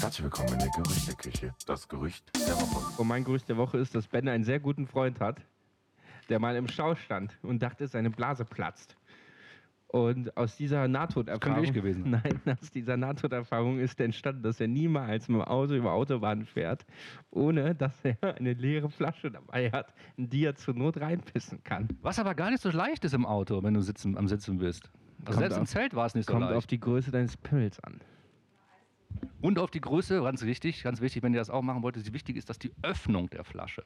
Herzlich willkommen in der Gerüchteküche. Das Gerücht der Woche. Und mein Gerücht der Woche ist, dass Ben einen sehr guten Freund hat, der mal im Stau stand und dachte, seine Blase platzt. Und aus dieser Nahtoderfahrung. könnte ich gewesen sein. Nein, aus dieser Nahtoderfahrung ist entstanden, dass er niemals mit dem Auto über Autobahn fährt, ohne dass er eine leere Flasche dabei hat, in die er zur Not reinpissen kann. Was aber gar nicht so leicht ist im Auto, wenn du sitzen, am Sitzen bist. Also Kommt selbst im auf- Zelt war es nicht so Kommt leicht. auf die Größe deines Pimmels an. Und auf die Größe, ganz wichtig, ganz wichtig, wenn ihr das auch machen wollt, ist wichtig ist, dass die Öffnung der Flasche.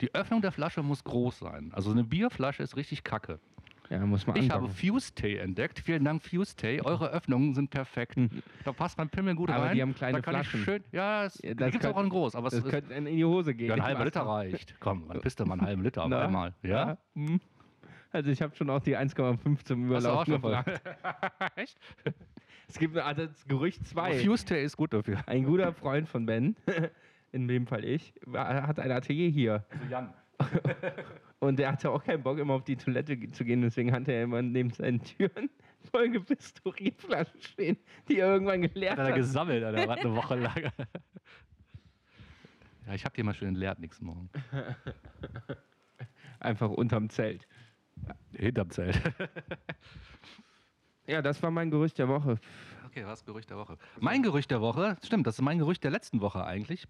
Die Öffnung der Flasche muss groß sein. Also eine Bierflasche ist richtig kacke. Ja, muss man Ich habe andocken. Fuse-Tee entdeckt. Vielen Dank, Fuse-Tee. Eure Öffnungen sind perfekt. Da passt mein Pimmel gut Aber rein. die haben kleine da kann Flaschen. Ich schön, ja, es, Ja, gibt es auch in groß. Aber es Das ist, könnte in die Hose gehen. ja, ein im halber Liter reicht. Komm, dann pisst du mal einen halben Liter auf einmal. Ja? Hm. Also ich habe schon auch die 1,5 zum Überlaufen gebracht. Echt? Es gibt also das Gerücht 2. Fuse-Tee ist gut dafür. Ein guter Freund von Ben, in dem Fall ich, hat ein Atelier hier. Also Jan. Und der hatte auch keinen Bock, immer auf die Toilette zu gehen. Deswegen hatte er immer neben seinen Türen vollgepisste Urinflaschen stehen, die er irgendwann geleert Hat er hat. gesammelt, Alter, war eine Woche lang. Ja, ich hab die mal schön entleert nächsten Morgen. Einfach unterm Zelt. Hinterm Zelt. Ja, das war mein Gerücht der Woche. Okay, was Gerücht der Woche? Mein Gerücht der Woche, stimmt, das ist mein Gerücht der letzten Woche eigentlich.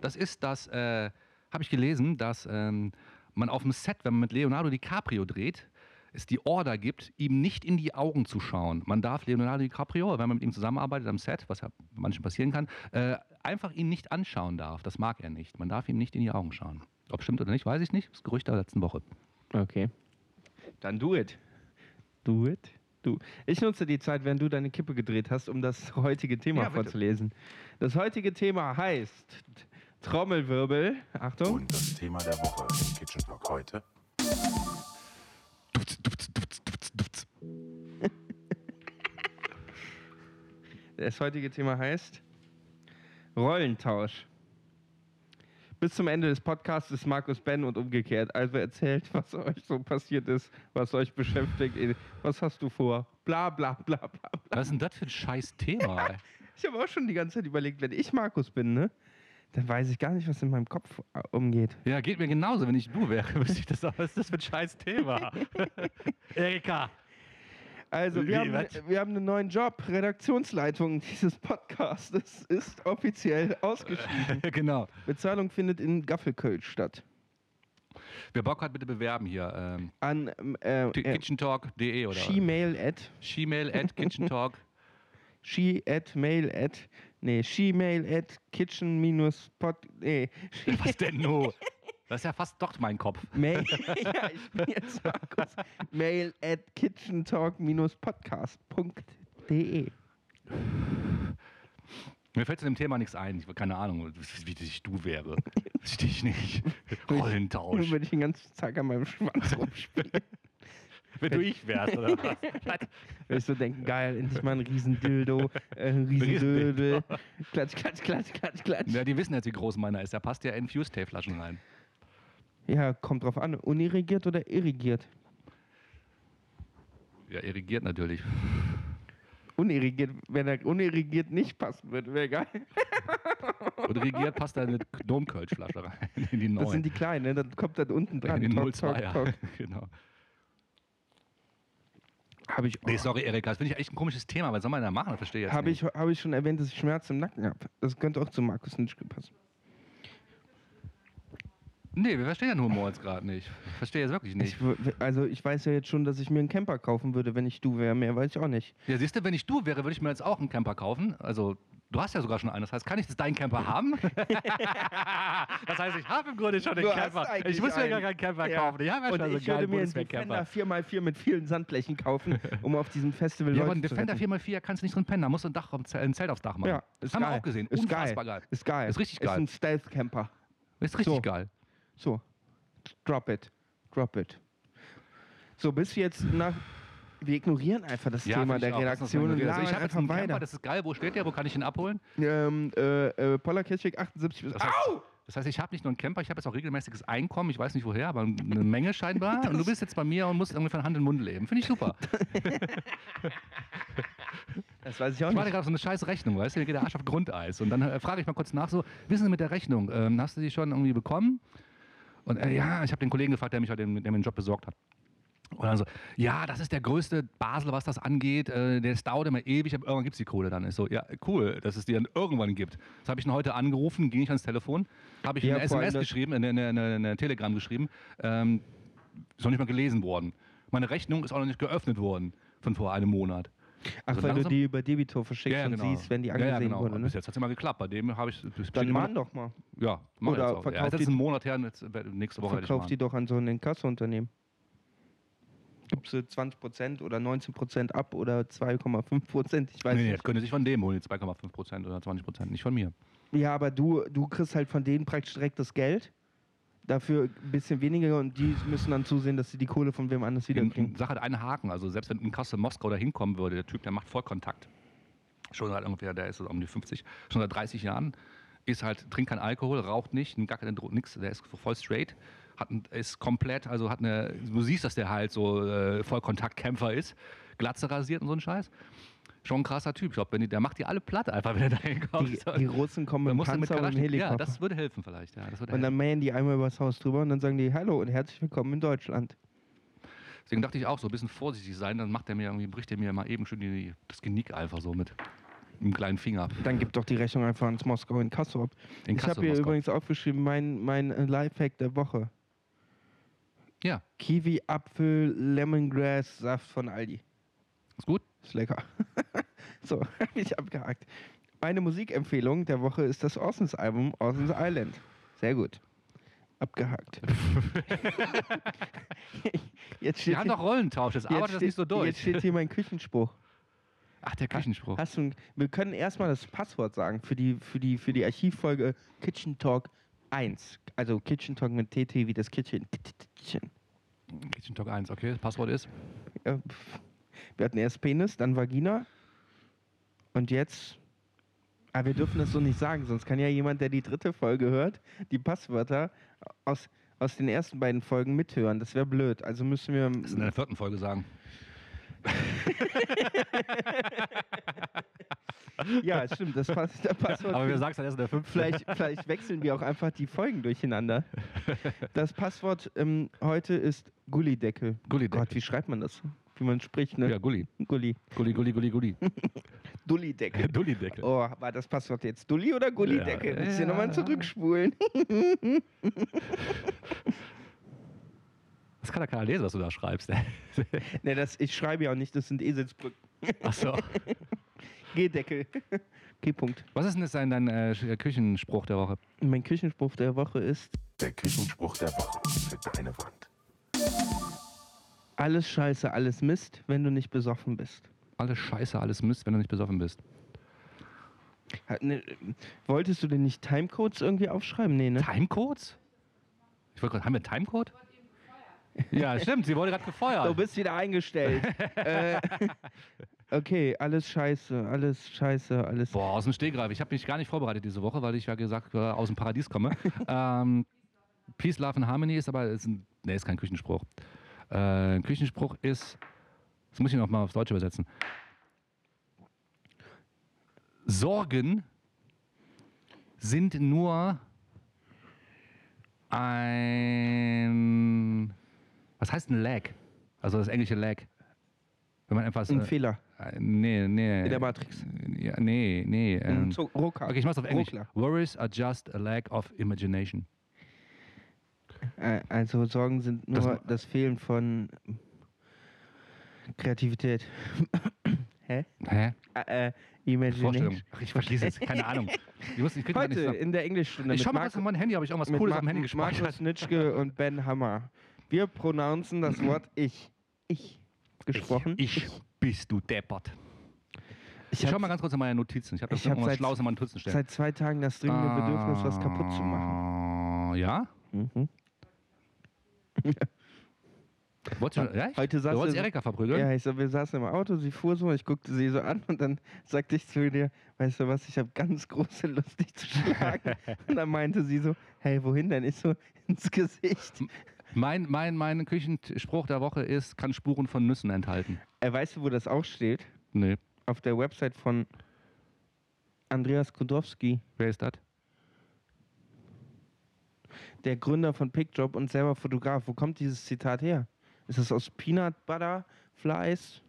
Das ist, dass, äh, habe ich gelesen, dass ähm, man auf dem Set, wenn man mit Leonardo DiCaprio dreht, es die Order gibt, ihm nicht in die Augen zu schauen. Man darf Leonardo DiCaprio, wenn man mit ihm zusammenarbeitet am Set, was ja manchen passieren kann, äh, einfach ihn nicht anschauen darf. Das mag er nicht. Man darf ihm nicht in die Augen schauen. Ob stimmt oder nicht, weiß ich nicht. Das Gerücht der letzten Woche. Okay. Dann do it. Do it. Du. Ich nutze die Zeit, während du deine Kippe gedreht hast, um das heutige Thema Ja, vorzulesen. Das heutige Thema heißt Trommelwirbel. Achtung. Und das Thema der Woche im Kitchen Talk heute. Dupz, dupz, dupz, dupz, dupz. Das heutige Thema heißt Rollentausch. Bis zum Ende des Podcasts ist Markus Ben und umgekehrt. Also erzählt, was euch so passiert ist, was euch beschäftigt. Was hast du vor? Bla bla bla bla. bla. Was ist denn das für ein scheiß Thema? ey? Ich habe auch schon die ganze Zeit überlegt, wenn ich Markus bin, ne? Dann weiß ich gar nicht, was in meinem Kopf äh, umgeht. Ja, geht mir genauso, wenn ich du wäre, wüsste ich das auch. Was ist das für ein scheiß Thema? Erika. Also, Wie, wir haben, was? wir haben einen neuen Job. Redaktionsleitung dieses Podcasts ist offiziell ausgeschrieben. genau. Bezahlung findet in Gaffelköln statt. Wer Bock hat, bitte bewerben hier. Ähm, An ähm, äh, äh, kitchentalk.de oder She-Mail at Shemail at kitchentalk. she at mail at nee, she-mail at kitchen minus pod nee, Was denn no? Das ist ja fast doch mein Kopf. mail ja, ich bin jetzt Markus. mail at kitchentalk minus podcast.de Mir fällt zu dem Thema nichts ein. Ich habe keine Ahnung, wie ich du wäre. Wüsste ich nicht. Rollentausch. würde ich den ganzen Tag an meinem Schwanz rumspielen. Wenn du ich wärst, oder was? Würde ich so denken, geil, endlich mal ein Riesendildo, äh, ein Riesendödel. Klatsch, klatsch, klatsch, klatsch, klatsch. Ja, die wissen jetzt, wie groß meiner ist. Der passt ja in Fuse-Tape-Flaschen rein. Ja, kommt drauf an. Unirrigiert oder irrigiert? Ja, irrigiert natürlich. Unirrigiert, wenn er unirrigiert nicht passen würde, wäre geil. Und irrigiert passt da eine Domkölschflasche rein. In die Das sind die kleinen, ne? Das kommt dann unten dran. In tok, 02er. tok. Genau. Habe ich, Nee, sorry, Erika, das finde ich echt ein komisches Thema. Was soll man da machen? Das verstehe ich jetzt hab nicht. ich, hab ich schon erwähnt, dass ich Schmerzen im Nacken habe. Das könnte auch zu Markus Nitschke passen. Nee, wir verstehen den Humor jetzt gerade nicht. Ich verstehe jetzt wirklich nicht. Ich, also ich weiß ja jetzt schon, dass ich mir einen Camper kaufen würde, wenn ich du wäre. Mehr weiß ich auch nicht. Ja, siehst du, wenn ich du wäre, würde ich mir jetzt auch einen Camper kaufen. Also, du hast ja sogar schon einen. Das heißt, kann ich das deinen Camper haben? das heißt, ich habe im Grunde schon den Du Camper. Ich muss mir gar einen. keinen Camper Ja. kaufen. Ich habe ja Und schon so ich würde einen mir einen Defender Bundeswehr-Camper. 4x4 mit vielen Sandflächen kaufen, um auf diesem Festival Ja, aber Leute ein zu Defender retten. 4x4 kannst du nicht drin pennen. Da musst du ein, Dach, ein Zelt aufs Dach machen. Ja, ist haben geil. wir auch gesehen. Ist Unfassbar geil. geil. Ist geil. Ist richtig Ist geil. ein Stealth-Camper. Ist richtig So. geil. So. Drop it. Drop it. So, bis jetzt nach. Wir ignorieren einfach das Thema find ich der auch. Redaktion. Also ich habe jetzt einen weiter. Camper, das ist geil. Wo steht der? Wo kann ich ihn abholen? ähm, äh, äh, Paula Kirchweg 78 bis. Das heißt, Au! das heißt, ich habe nicht nur einen Camper, ich habe jetzt auch regelmäßiges Einkommen. Ich weiß nicht woher, aber eine Menge scheinbar. und du bist jetzt bei mir und musst irgendwie von Hand in Mund leben. Finde ich super. Das weiß ich auch Ich warte nicht. gerade so eine scheiß Rechnung, weißt du? Mir geht der Arsch auf Grundeis. Und dann äh, frage ich mal kurz nach, so, wissen Sie mit der Rechnung, ähm, hast du die schon irgendwie bekommen? Und äh, ja, ich habe den Kollegen gefragt, der mich der mir den Job besorgt hat. Und dann so, ja, das ist der größte Basel, was das angeht. Äh, das dauert immer ewig, aber irgendwann gibt es die Kohle dann. Ich so, ja, cool, dass es die dann irgendwann gibt. Das habe ich ihn heute angerufen, ging ich ans Telefon, habe ich Ja, eine SMS geschrieben, eine, eine, eine, eine Telegram geschrieben. Ähm, ist noch nicht mal gelesen worden. Meine Rechnung ist auch noch nicht geöffnet worden von vor einem Monat. Ach, so weil du langsam- die über Debitor verschickst und siehst, wenn die ja, angesehen ja, genau. wurde. Ne? Bis jetzt hat es immer geklappt. Bei dem habe ich. das- Dann immer- doch mal. Ja, mach Oder jetzt auch. Ja, verkauf das ist die- ein Monat her, jetzt, nächste Woche Verkauf die machen. doch an so ein Inkassounternehmen. Gibst du 20% oder 19% ab oder 2,5%? Ich weiß Nee, nee, das könnte sich von dem holen, die 2,5 Prozent oder 20 Prozent, nicht von mir. Ja, aber du, du kriegst halt von denen praktisch direkt das Geld. Dafür ein bisschen weniger und die müssen dann zusehen, dass sie die Kohle von wem anders Die wiederkriegen. Sache hat einen Haken. Also selbst wenn ein Kassel Moskau da hinkommen würde, der Typ, der macht Vollkontakt. Schon seit ungefähr, der ist um die 50, schon seit 30 Jahren. Ist halt, trinkt kein Alkohol, raucht nicht, gar keine Drogen, nix. Der ist voll straight. Hat, ist komplett, also hat eine, du siehst, dass der halt so äh, Vollkontaktkämpfer ist. Glatze rasiert und so ein Scheiß. Schon ein krasser Typ. Ich glaube, wenn die- der macht die alle platt einfach, wenn er da hinkommt. Die, die Russen kommen mit dem mit Panzer und Kalaschnik- Ja, Helikopter. das würde helfen vielleicht. Ja, würde und helfen. dann mähen die einmal übers Haus drüber und dann sagen die Hallo und herzlich willkommen in Deutschland. Deswegen dachte ich auch so ein bisschen vorsichtig sein, dann macht er mir irgendwie, bricht er mir mal eben schön die, das Genick einfach so mit einem kleinen Finger. Dann gibt doch die Rechnung einfach ans Moskau in Kassel ab. In ich habe hier Moskau. übrigens aufgeschrieben, mein, mein Lifehack der Woche. Ja, Kiwi, Apfel, Lemongrass, Saft von Aldi. ist gut. Ist lecker. so, habe ich abgehakt. Meine Musikempfehlung der Woche ist das Orsons-Album Orsons Island. Sehr gut. Abgehakt. jetzt steht Wir haben hier, doch Rollentausch, jetzt arbeitet das nicht so durch. Jetzt steht hier mein Küchenspruch. Ach, der Küchenspruch. Hast du, wir können erstmal das Passwort sagen für die, für die, für die Archivfolge Kitchen Talk 1. Also Kitchen Talk mit TT wie das Kitchen. Kitchen. Kitchen Talk 1, okay. Das Passwort ist? Ja, pff. Wir hatten erst Penis, dann Vagina. Und jetzt. Aber wir dürfen das so nicht sagen, sonst kann ja jemand, der die dritte Folge hört, die Passwörter aus, aus den ersten beiden Folgen mithören. Das wäre blöd. Also müssen wir. Das in der vierten Folge sagen. Ja, stimmt, das passt. Das Passwort Aber wir sagen es dann erst in der fünften. Vielleicht, vielleicht wechseln wir auch einfach die Folgen durcheinander. Das Passwort ähm, heute ist Gullideckel. Gullideckel. Gott, wie schreibt man das? Wie man spricht, ne? Ja, Gulli. Gulli. Gulli, Gulli, Gulli, Gulli. Dullideckel. Dulli-Deckel. Oh, war das Passwort jetzt Dulli oder Gullideckel? Ja, Muss ich nochmal ja. zurückspulen. Das kann ja keiner lesen, was du da schreibst. ne, das, ich schreibe ja auch nicht, das sind Eselsbrücken. Achso. G-Deckel. G-Punkt. Was ist denn jetzt dein, dein äh, Sch- Küchenspruch der Woche? Mein Küchenspruch der Woche ist: Der Küchenspruch der Woche für deine Wand. Alles Scheiße, alles Mist, wenn du nicht besoffen bist. Alles Scheiße, alles Mist, wenn du nicht besoffen bist. Hat, ne, wolltest du denn nicht Timecodes irgendwie aufschreiben? Nee, ne? Timecodes? Ich wollte gerade, haben wir einen Timecode? Ja, stimmt, sie wurde gerade gefeuert. Du bist wieder eingestellt. äh, okay, alles scheiße, alles scheiße, alles. Boah, aus dem Stegreif. Ich habe mich gar nicht vorbereitet diese Woche, weil ich ja gesagt äh, aus dem Paradies komme. ähm, Peace, Love and Harmony ist aber ist ein, nee, ist kein Küchenspruch. Äh, ein Küchenspruch ist, das muss ich noch mal aufs Deutsche übersetzen. Sorgen sind nur ein, was heißt ein Lag? Also das englische Lag. Wenn man etwas, Ein äh, Fehler äh, nee, nee. in der Matrix. Ja, nee, nee. Ähm, Rucker. okay, ich mach's auf Englisch. Ruckler. Worries are just a lack of imagination. Also Sorgen sind nur Das das, Fehlen von Kreativität. Hä? Hä? Äh, Imagination. Vorstellung. Ach, ich vergesse es. Keine Ahnung. Ich, muss, ich, Heute nicht in der Englischstunde ich schau mal kurz auf mein Handy, ob ich irgendwas mit Cooles Mar am Handy gespeichert Markus Nitschke und Ben Hammer. Wir pronouncen das Wort Ich. Ich. Gesprochen. Ich, bist du deppert. Ich, Ich schau mal ganz kurz in meine Notizen. Ich habe das ich hab seit- Schlaues in meinen Notizen stehen. seit zwei Tagen das dringende Bedürfnis, was kaputt zu machen. machen. Ja? Mhm. Wolltest du, ja? Heute Du saß wolltest sie- Erika verprügeln? Ja, ich so, wir saßen im Auto, sie fuhr so, ich guckte sie so an und dann sagte ich zu ihr, weißt du was, ich habe ganz große Lust, dich zu schlagen. und dann meinte sie so, hey, wohin denn? Ich so, ins Gesicht. Mein, mein, mein Küchenspruch der Woche ist, kann Spuren von Nüssen enthalten. Äh, weißt du, wo das auch steht? Nee. Auf der Website von Andreas Kudowski, Wer ist das? Der Gründer von PickJob und selber Fotograf. Wo kommt dieses Zitat her? Ist das aus Peanut Butter Flies?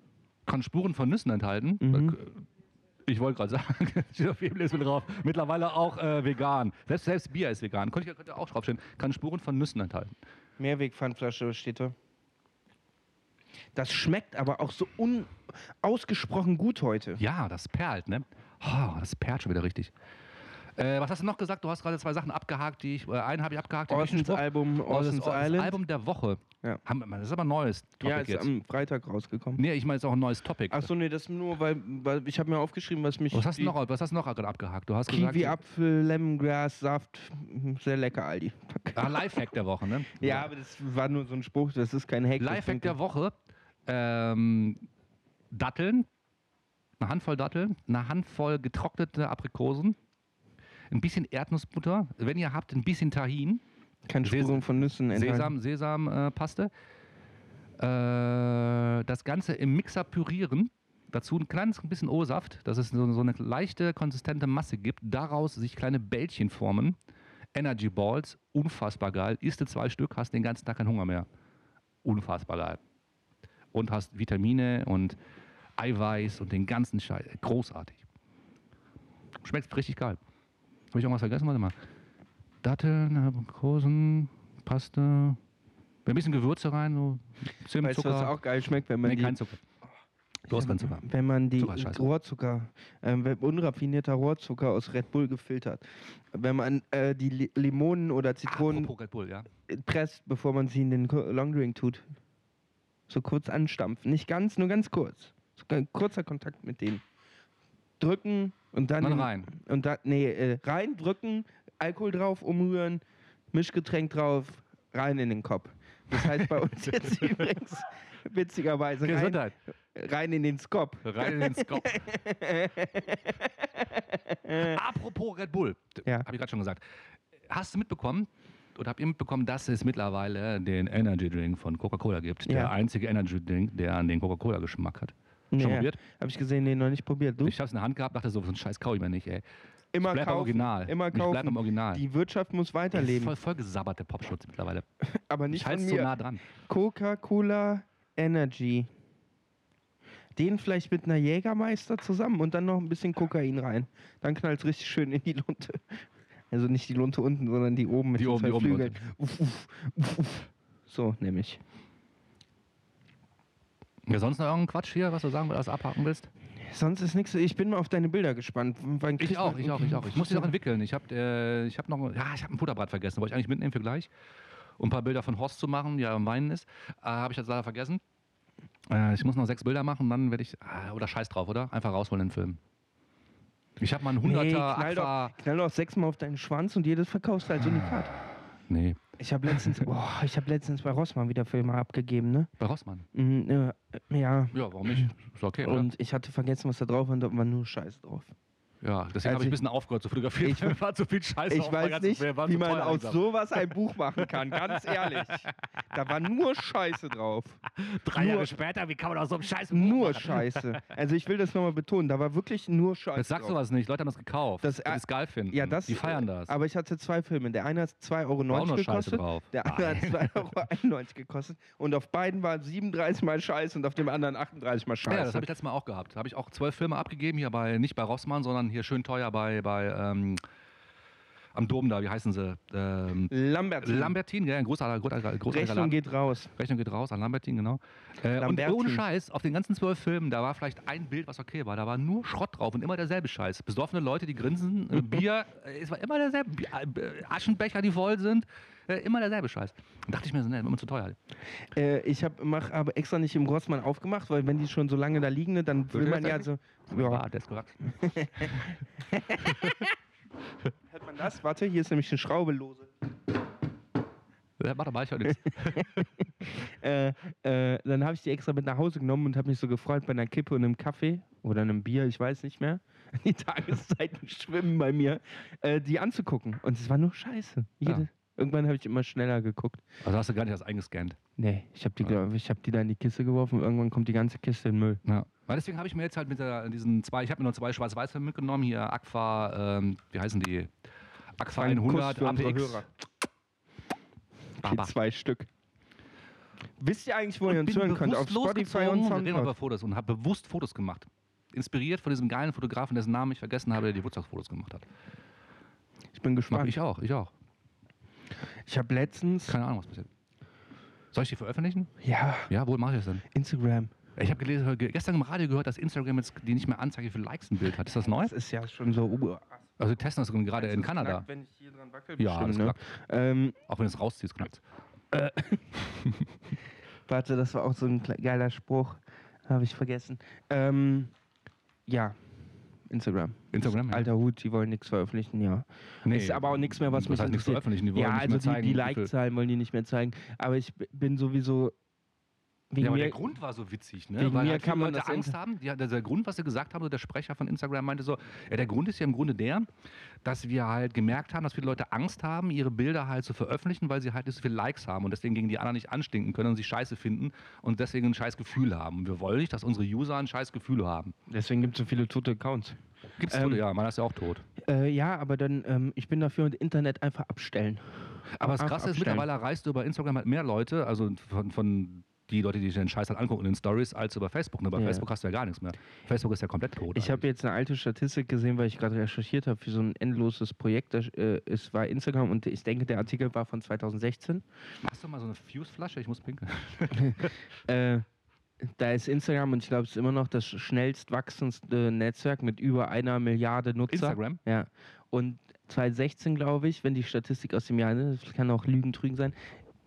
Kann Spuren von Nüssen enthalten? Mhm. Ich wollte gerade sagen, steht auf jedem Lebensmittel drauf. Mittlerweile auch äh, vegan. Selbst, selbst Bier ist vegan. Könnte, könnte auch draufstehen. Kann Spuren von Nüssen enthalten. Mehrwegpfandflasche steht da. Das schmeckt aber auch so unausgesprochen gut heute. Ja, das perlt, ne? Oh, das perlt schon wieder richtig. Äh, was hast du noch gesagt? Du hast gerade zwei Sachen abgehakt, die ich. Äh, einen habe ich abgehakt. Orsons. Album Oh, das, Orsons das Island. Album der Woche. Ja. Haben, das ist aber ein neues Topic ja, ist jetzt. am Freitag rausgekommen. nee, ich meine, es ist auch ein neues Topic. Achso, nee, das nur, weil, weil ich habe mir aufgeschrieben, was mich. was hast du noch, was hast du noch gerade abgehakt? Du hast gesagt, Kiwi, Apfel, Lemongrass, Saft. Sehr lecker, Aldi. ah, Lifehack der Woche, ne? Ja, aber das war nur so ein Spruch, das ist kein Hack. Lifehack der Woche. Ähm, Datteln, eine Handvoll Datteln, eine Handvoll getrocknete Aprikosen, ein bisschen Erdnussbutter, wenn ihr habt, ein bisschen Tahin, Keine Ses- Spuren von Nüssen enthalten. Sesam, Sesampaste. Äh, das Ganze im Mixer pürieren. Dazu ein kleines bisschen O-Saft, dass es so, so eine leichte, konsistente Masse gibt. Daraus sich kleine Bällchen formen. Energy Balls, unfassbar geil. Isst du zwei Stück, hast den ganzen Tag keinen Hunger mehr. Unfassbar geil. Und hast Vitamine und Eiweiß und den ganzen Scheiß. Großartig. Schmeckt richtig geil. Habe ich irgendwas vergessen? Warte mal. Datteln, Aprikosen, Paste. Ein bisschen Gewürze rein, so Zimt, Weißt du, was Zucker. auch geil schmeckt, wenn man nee, die. kein Zucker. Bloß kein Zucker. Wenn man die Zucker. Rohrzucker, ähm, unraffinierter Rohrzucker aus Red Bull gefiltert, wenn man äh, die Li Limonen oder Zitronen Red Bull, ja. presst, bevor man sie in den Longdrink tut. So kurz anstampfen. Nicht ganz, nur ganz kurz. So ein kurzer Kontakt mit denen. Drücken und dann. In- rein. Und dann, nee, äh, rein, drücken, Alkohol drauf, umrühren, Mischgetränk drauf, rein in den Kopf. Das heißt bei uns jetzt übrigens witzigerweise rein, Gesundheit. rein in den Skop. Rein in den Skop. Apropos Red Bull, Ja. habe ich gerade schon gesagt. Hast du mitbekommen, oder habt ihr mitbekommen, dass es mittlerweile den Energy Drink von Coca-Cola gibt? Ja. Der einzige Energy Drink, der an den Coca-Cola-Geschmack hat. Schon Nee, probiert? Habe ich gesehen, nee, noch nicht probiert. Du? Ich habe es in der Hand gehabt, dachte so, so ein Scheiß kau ich mir nicht, ey. immer ich bleib am kaufen. Original. Immer Ich bleib am kaufen. Original. Die Wirtschaft muss weiterleben. voll, voll gesabbert, der Popschutz mittlerweile. aber nicht Ich von so mir. nah dran. Coca-Cola Energy. Den vielleicht mit einer Jägermeister zusammen und dann noch ein bisschen Kokain rein. Dann knallt es richtig schön in die Lunte. Also nicht die Lunte unten, sondern die oben mit Die den oben, zwei die oben Flügeln. Uff, uff, uff, uff. So, nämlich. Ja, sonst noch irgendein Quatsch hier, was du sagen willst, abhaken willst? Sonst ist nichts. Ich bin mal auf deine Bilder gespannt. Ich auch, ich auch, ich auch. Ich muss die noch entwickeln. Ich habe äh, ich hab noch, ja, ich habe ein Futterbrat vergessen. Wollte ich eigentlich mitnehmen für gleich. Um ein paar Bilder von Horst zu machen, die ja am Weinen ist. Äh, habe ich jetzt leider vergessen. Äh, ich muss noch sechs Bilder machen, dann werde ich, ah, oder scheiß drauf, oder? Einfach rausholen den Film. Ich habe mal einen 100er Nee, knall Aqua. doch, knall doch sechsmal auf deinen Schwanz und jedes verkaufst du als Unikat. Nee, Ich habe letztens, boah, ich habe letztens bei Rossmann wieder Filme abgegeben, ne? bei Rossmann. Mhm, ja, ja. Ja, warum nicht? Ist okay, oder? Und ich hatte vergessen, was da drauf war und da war nur Scheiße drauf. Ja, deswegen Also habe ich ein bisschen aufgehört zu fotografieren. Ich- war zu viel Scheiße Ich weiß nicht, wie man aus langsam. sowas ein Buch machen kann, ganz ehrlich. Da war nur Scheiße drauf. Drei nur- Jahre später, wie kann man aus so einem Scheiß Nur Scheiße. Also ich will das nochmal betonen, da war wirklich nur Scheiße Jetzt sagst du was nicht. Leute haben das gekauft. Das- Das, die es geil finden. Ja, das, die feiern das. Aber ich hatte zwei Filme. Der eine hat 2,90 Euro gekostet. drauf. Der andere hat 2,91 Euro gekostet. Und auf beiden war 37 mal Scheiße und auf dem anderen 38 mal Scheiße. Ja, das habe ich letztes Mal auch gehabt. Da habe ich auch zwölf Filme abgegeben, hier bei, nicht bei Rossmann, sondern hier schön teuer bei, bei ähm, am Dom da, wie heißen sie? Ähm, Lambert. Lambertin, ja, ein großartiger, großartiger, großartiger Rechnung Laden. geht raus. Rechnung geht raus an Lambertin, genau. Äh, und Lambertin. ohne Scheiß, auf den ganzen zwölf Filmen, da war vielleicht ein Bild, was okay war. Da war nur Schrott drauf und immer derselbe Scheiß. Besoffene Leute, die grinsen, äh, Bier, äh, es war immer derselbe. Bier, äh, Aschenbecher, die voll sind, äh, immer derselbe Scheiß. Und dachte ich mir so, ne, immer zu teuer. Äh, ich habe mach aber extra nicht im Grossmann aufgemacht, weil wenn die schon so lange da liegen, ne, dann will man das ja so. Ja, Ja. der ist gewachsen. Hört man das? Warte, hier ist nämlich eine Schraube lose. Ja, warte mal, ich höre nichts. Äh, äh, dann habe ich die extra mit nach Hause genommen und habe mich so gefreut bei einer Kippe und einem Kaffee oder einem Bier, ich weiß nicht mehr. Die Tageszeiten schwimmen bei mir, äh, die anzugucken. Und es war nur Scheiße. Jede, Ja. Irgendwann habe ich immer schneller geguckt. Also hast du gar nicht das eingescannt. Nee, ich habe die, Ja. ich hab die da in die Kiste geworfen und irgendwann kommt die ganze Kiste in den Müll. Ja. Weil deswegen habe ich mir jetzt halt mit der, diesen zwei, ich habe mir noch zwei Schwarz-Weiß-Filme mitgenommen. Hier Aqua, ähm, wie heißen die? Aqua Ein Kuss 100, für unsere APX. Baba. zwei Stück. Wisst ihr eigentlich, wo ihr Und uns bin hören könnt? Auf Spotify und wir reden über Soundcloud. Fotos und habe bewusst Fotos gemacht. Inspiriert von diesem geilen Fotografen, dessen Namen ich vergessen habe, der die Geburtstagsfotos gemacht hat. Ich bin Mach gespannt. ich auch, ich auch. Ich habe letztens. Keine Ahnung, was passiert. Soll ich die veröffentlichen? Ja, Ja, wohl mache ich das denn? Instagram. Ich habe gelesen, ge- gestern im Radio gehört, dass Instagram jetzt die nicht mehr Anzeige für Likes ein Bild hat. Ist das neu? Das ist ja schon so. Uh, Also die testen das gerade in Kanada. knackt, wenn ich hier dran wackel, Ja, bestimmt, das ne? knackt. Ähm, Auch wenn du es rausziehst, knackt warte, das war auch so ein geiler Spruch. Habe ich vergessen. Ähm, ja, Instagram. Instagram, ja. Alter Hut, die wollen nichts veröffentlichen, ja. ist aber auch nichts mehr, was das mich heißt nichts interessiert. veröffentlichen. Die wollen Ja, nicht also mehr die, zeigen, die viel- Like-Zahlen wollen die nicht mehr zeigen. Aber ich bin sowieso. Wegen Ja, aber mir, der Grund war so witzig, ne? wegen Weil mir halt kann viele man Leute das Angst haben. Ja, der, der Grund, was sie gesagt haben, oder der Sprecher von Instagram meinte so, ja, der Grund ist ja im Grunde der, dass wir halt gemerkt haben, dass viele Leute Angst haben, ihre Bilder halt zu veröffentlichen, weil sie halt nicht so viele Likes haben und deswegen gegen die anderen nicht anstinken können und sie scheiße finden und deswegen ein scheiß Gefühl haben. Und wir wollen nicht, dass unsere User ein scheiß Gefühl haben. deswegen gibt es so viele tote Accounts. Gibt's Ähm, Tote? Ja, meiner ist ja auch tot. Äh, ja, aber dann, ähm, ich bin dafür, Internet einfach abstellen. Aber das Krasse ist, abstellen. mittlerweile erreichst du über Instagram halt mehr Leute, also von, von die Leute, die sich den Scheiß halt angucken in den Stories, als über Facebook. Ne? Bei Ja. Facebook hast du ja gar nichts mehr. Facebook ist ja komplett tot. Ich habe jetzt eine alte Statistik gesehen, weil ich gerade recherchiert habe für so ein endloses Projekt. Das, äh, es war Instagram und ich denke, der Artikel war von 2016. Hast du mal so eine Fuse-Flasche? Ich muss pinkeln. äh, da ist Instagram und ich glaube, es ist immer noch das schnellst wachsendste Netzwerk mit über einer Milliarde Nutzer. Instagram? Ja. Und 2016, glaube ich, wenn die Statistik aus dem Jahr, das kann auch Lügen trügen sein,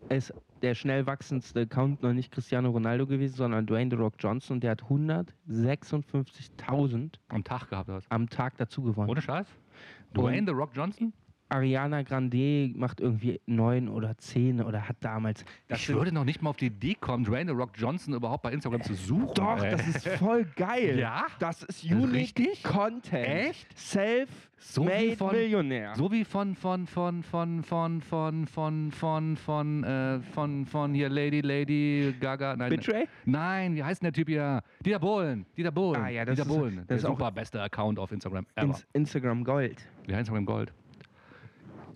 ist der schnell wachsendste Account noch nicht Cristiano Ronaldo gewesen, sondern Dwayne The Rock Johnson und der hat 156.000 Am Tag gehabt was? am Tag dazu gewonnen. Ohne Scheiß? Dwayne The Rock Johnson? Ariana Grande macht irgendwie neun oder zehn oder hat damals. Ich würde noch nicht mal auf die Idee kommen, Dwayne Rock Johnson überhaupt bei Instagram zu suchen. Doch, ey. das ist voll geil. Ja? Das ist unique Richtig? Content. Echt? Self-made So wie von- Millionär. So wie von, von, von, von, von, von, von, von, von, äh, von, von hier Lady, Lady Gaga. Nein, Betray? nein, wie heißt denn der Typ hier? Dieter Bohlen. Dieter Bohlen. Ah, ja, das Dieter ist- Bohlen. das der ist auch- super beste Account auf Instagram ever. Ins Instagram Gold. Ja, Instagram Gold.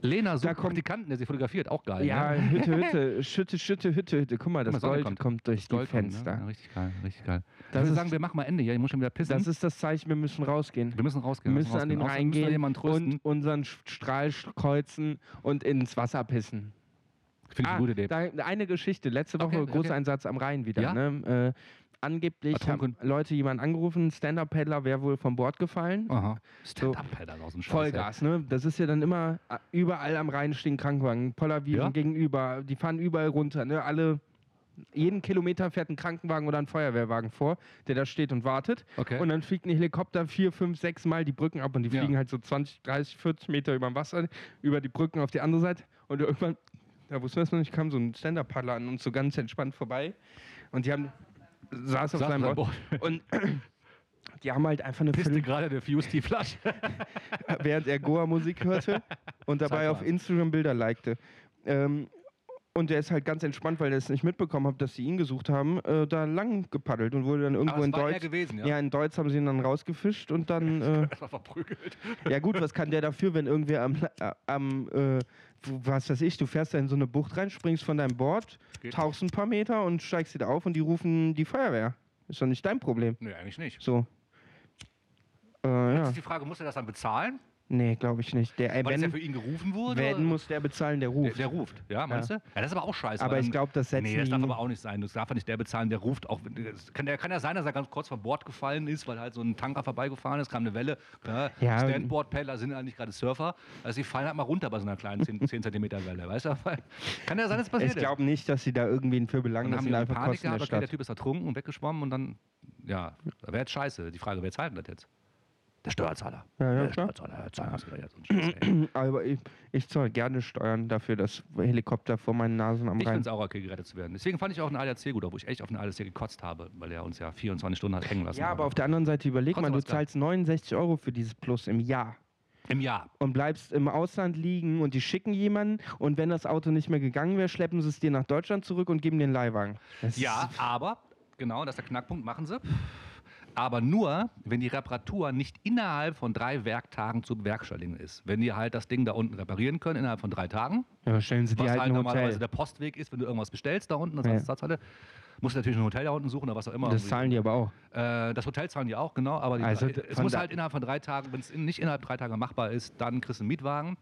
Lena sucht kommt- Praktikanten, der sie fotografiert, auch geil. Ja, ne? Hütte, Hütte, Schütte, Schütte, Hütte, Hütte. Guck mal, das Gold kommt. kommt, durch Das Gold die kommt, Fenster. Ne? Ja, richtig geil, richtig geil. Das ich würde sagen, wir machen mal Ende hier. Ich muss schon wieder pissen. Das ist das Zeichen, wir müssen rausgehen. wir müssen rausgehen. Wir müssen an den rausgehen. Rhein Außerdem müssen wir gehen jemanden trösten. und unseren Strahl kreuzen und ins Wasser pissen. Finde ich Ah, eine gute Idee. da, eine Geschichte. Letzte Woche Okay, okay. Großeinsatz am Rhein wieder. Ja? Ne? Äh, angeblich haben. Leute jemanden angerufen, Stand-Up-Paddler wäre wohl vom Bord gefallen. Aha. Stand-up-Pedal aus dem Scheiß. ey. Vollgas, ne? Das ist ja dann immer äh, überall am Rhein stehen Krankenwagen, Pollerwiesen Ja? gegenüber, die fahren überall runter, ne? Alle jeden Kilometer fährt ein Krankenwagen oder ein Feuerwehrwagen vor, der da steht und wartet. Okay. Und dann fliegt ein Helikopter vier, fünf, sechs Mal die Brücken ab und die Ja. fliegen halt so 20, 30, 40 Meter über dem Wasser, über die Brücken auf die andere Seite. Und irgendwann, da wussten wir es noch nicht, kam so ein Stand-Up-Paddler an uns so ganz entspannt vorbei. Und die haben, saß auf Saß seinem Board. Und die haben halt einfach eine Pisste Viertel, gerade der Fuse die Flasche. während er Goa-Musik hörte und dabei auf. Instagram Bilder likte. Ähm, und der ist halt ganz entspannt, weil er es nicht mitbekommen hat, dass sie ihn gesucht haben, äh, da lang gepaddelt und wurde dann irgendwo in Deutsch. gewesen, ja? Ja, in Deutsch haben sie ihn dann rausgefischt und dann. Äh, verprügelt. ja, gut, was kann der dafür, wenn irgendwer am. Äh, am äh, was weiß ich, du fährst da in so eine Bucht rein, springst von deinem Board, Geht tauchst ein paar Meter und steigst wieder auf und die rufen die Feuerwehr. Ist doch nicht dein Problem. Nee, eigentlich nicht. So. Äh, Jetzt ja. ist die Frage, muss er das dann bezahlen? Nee, glaube ich nicht. Der, äh, Weil das ja wenn, für ihn gerufen wurde? wenn oder? muss der bezahlen, der der, ruft. der ruft, ja, meinst du? Ja, das ist aber auch scheiße. aber ich dann- glaube, das setzen Nee, das darf aber auch nicht sein. Das darf ja nicht der bezahlen, der ruft auch. Kann, der, kann ja sein, dass er ganz kurz von Bord gefallen ist, weil halt so ein Tanker vorbeigefahren ist, kam eine Welle. Ja, Ja, Standboard-Paddler sind eigentlich gerade Surfer. Also die fallen halt mal runter bei so einer kleinen 10, 10 cm Welle, weißt du? Kann ja sein, dass das passiert Ich glaube nicht, dass sie da irgendwen für belangen. Und dann Das haben sind die einfach Panik Kosten der gehabt, okay, der. Typ ist ertrunken und weggeschwommen und dann, ja, wäre jetzt scheiße. Die Frage, wer zahlt denn das jetzt? Der Steuerzahler. Ja, ja, der klar. Steuerzahler ey. Aber ich, ich zahle gerne Steuern dafür, dass Helikopter vor meinen Nasen am Ich Rhein. finde es auch okay, gerettet zu werden. Deswegen fand ich auch einen ADAC gut, obwohl ich echt auf einen ADAC gekotzt habe, weil er uns ja 24 Stunden hat hängen lassen. Ja, aber auf der anderen Seite überleg mal, du zahlst 69 Euro für dieses Plus im Jahr Im Jahr. und bleibst im Ausland liegen und die schicken jemanden und wenn das Auto nicht mehr gegangen wäre, schleppen sie es dir nach Deutschland zurück und geben dir einen Leihwagen. Das Ja, aber, genau, das ist der Knackpunkt, machen sie. Aber nur, wenn die Reparatur nicht innerhalb von drei Werktagen zu bewerkstelligen ist. Wenn die halt das Ding da unten reparieren können, innerhalb von drei Tagen, Ja, stellen sie dir was halt halt normalerweise Hotel. der Postweg ist, wenn du irgendwas bestellst da unten, das Ja. ja. Satzhalle, musst du natürlich ein Hotel da unten suchen oder was auch immer. Das zahlen die aber auch. Äh, das Hotel zahlen die auch, genau, aber die, Also es muss halt innerhalb von drei Tagen, wenn es nicht innerhalb drei Tagen machbar ist, dann kriegst du einen Mietwagen.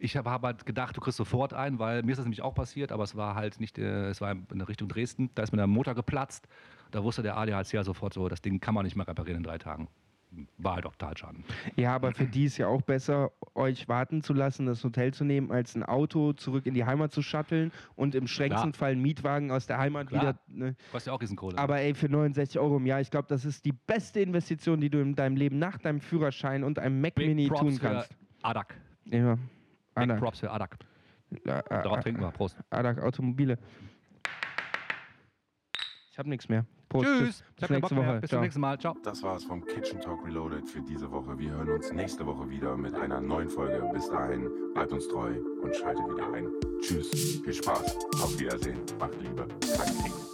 Ich habe hab halt gedacht, du kriegst sofort einen, weil mir ist das nämlich auch passiert, aber es war halt nicht, äh, es war in Richtung Dresden, da ist mir der Motor geplatzt. Da wusste der ADAC ja sofort so, das Ding kann man nicht mehr reparieren in drei Tagen. War halt auch Totalschaden. Ja, aber für die ist ja auch besser, euch warten zu lassen, das Hotel zu nehmen, als ein Auto zurück in die Heimat zu shutteln und im schrägsten Fall einen Mietwagen aus der Heimat Klar. wieder. Ne? Kostet ja auch Riesenkohle. Aber ey, für 69 Euro im Jahr, ich glaube, das ist die beste Investition, die du in deinem Leben nach deinem Führerschein und einem Mac Big Mini Props tun für kannst. ADAC. Ja. Big Adak, Props für ADAC. Darauf äh, trinken wir. Prost. Adak Automobile. Ich habe nichts mehr. Prost, Tschüss. Bis nächste. Woche. Bis zum nächsten Mal. Ciao. Das war's vom Kitchen Talk Reloaded für diese Woche. Wir hören uns nächste Woche wieder mit einer neuen Folge. Bis dahin, bleibt uns treu und schaltet wieder ein. Tschüss, viel Spaß, auf Wiedersehen, macht Liebe, sagt Krieg.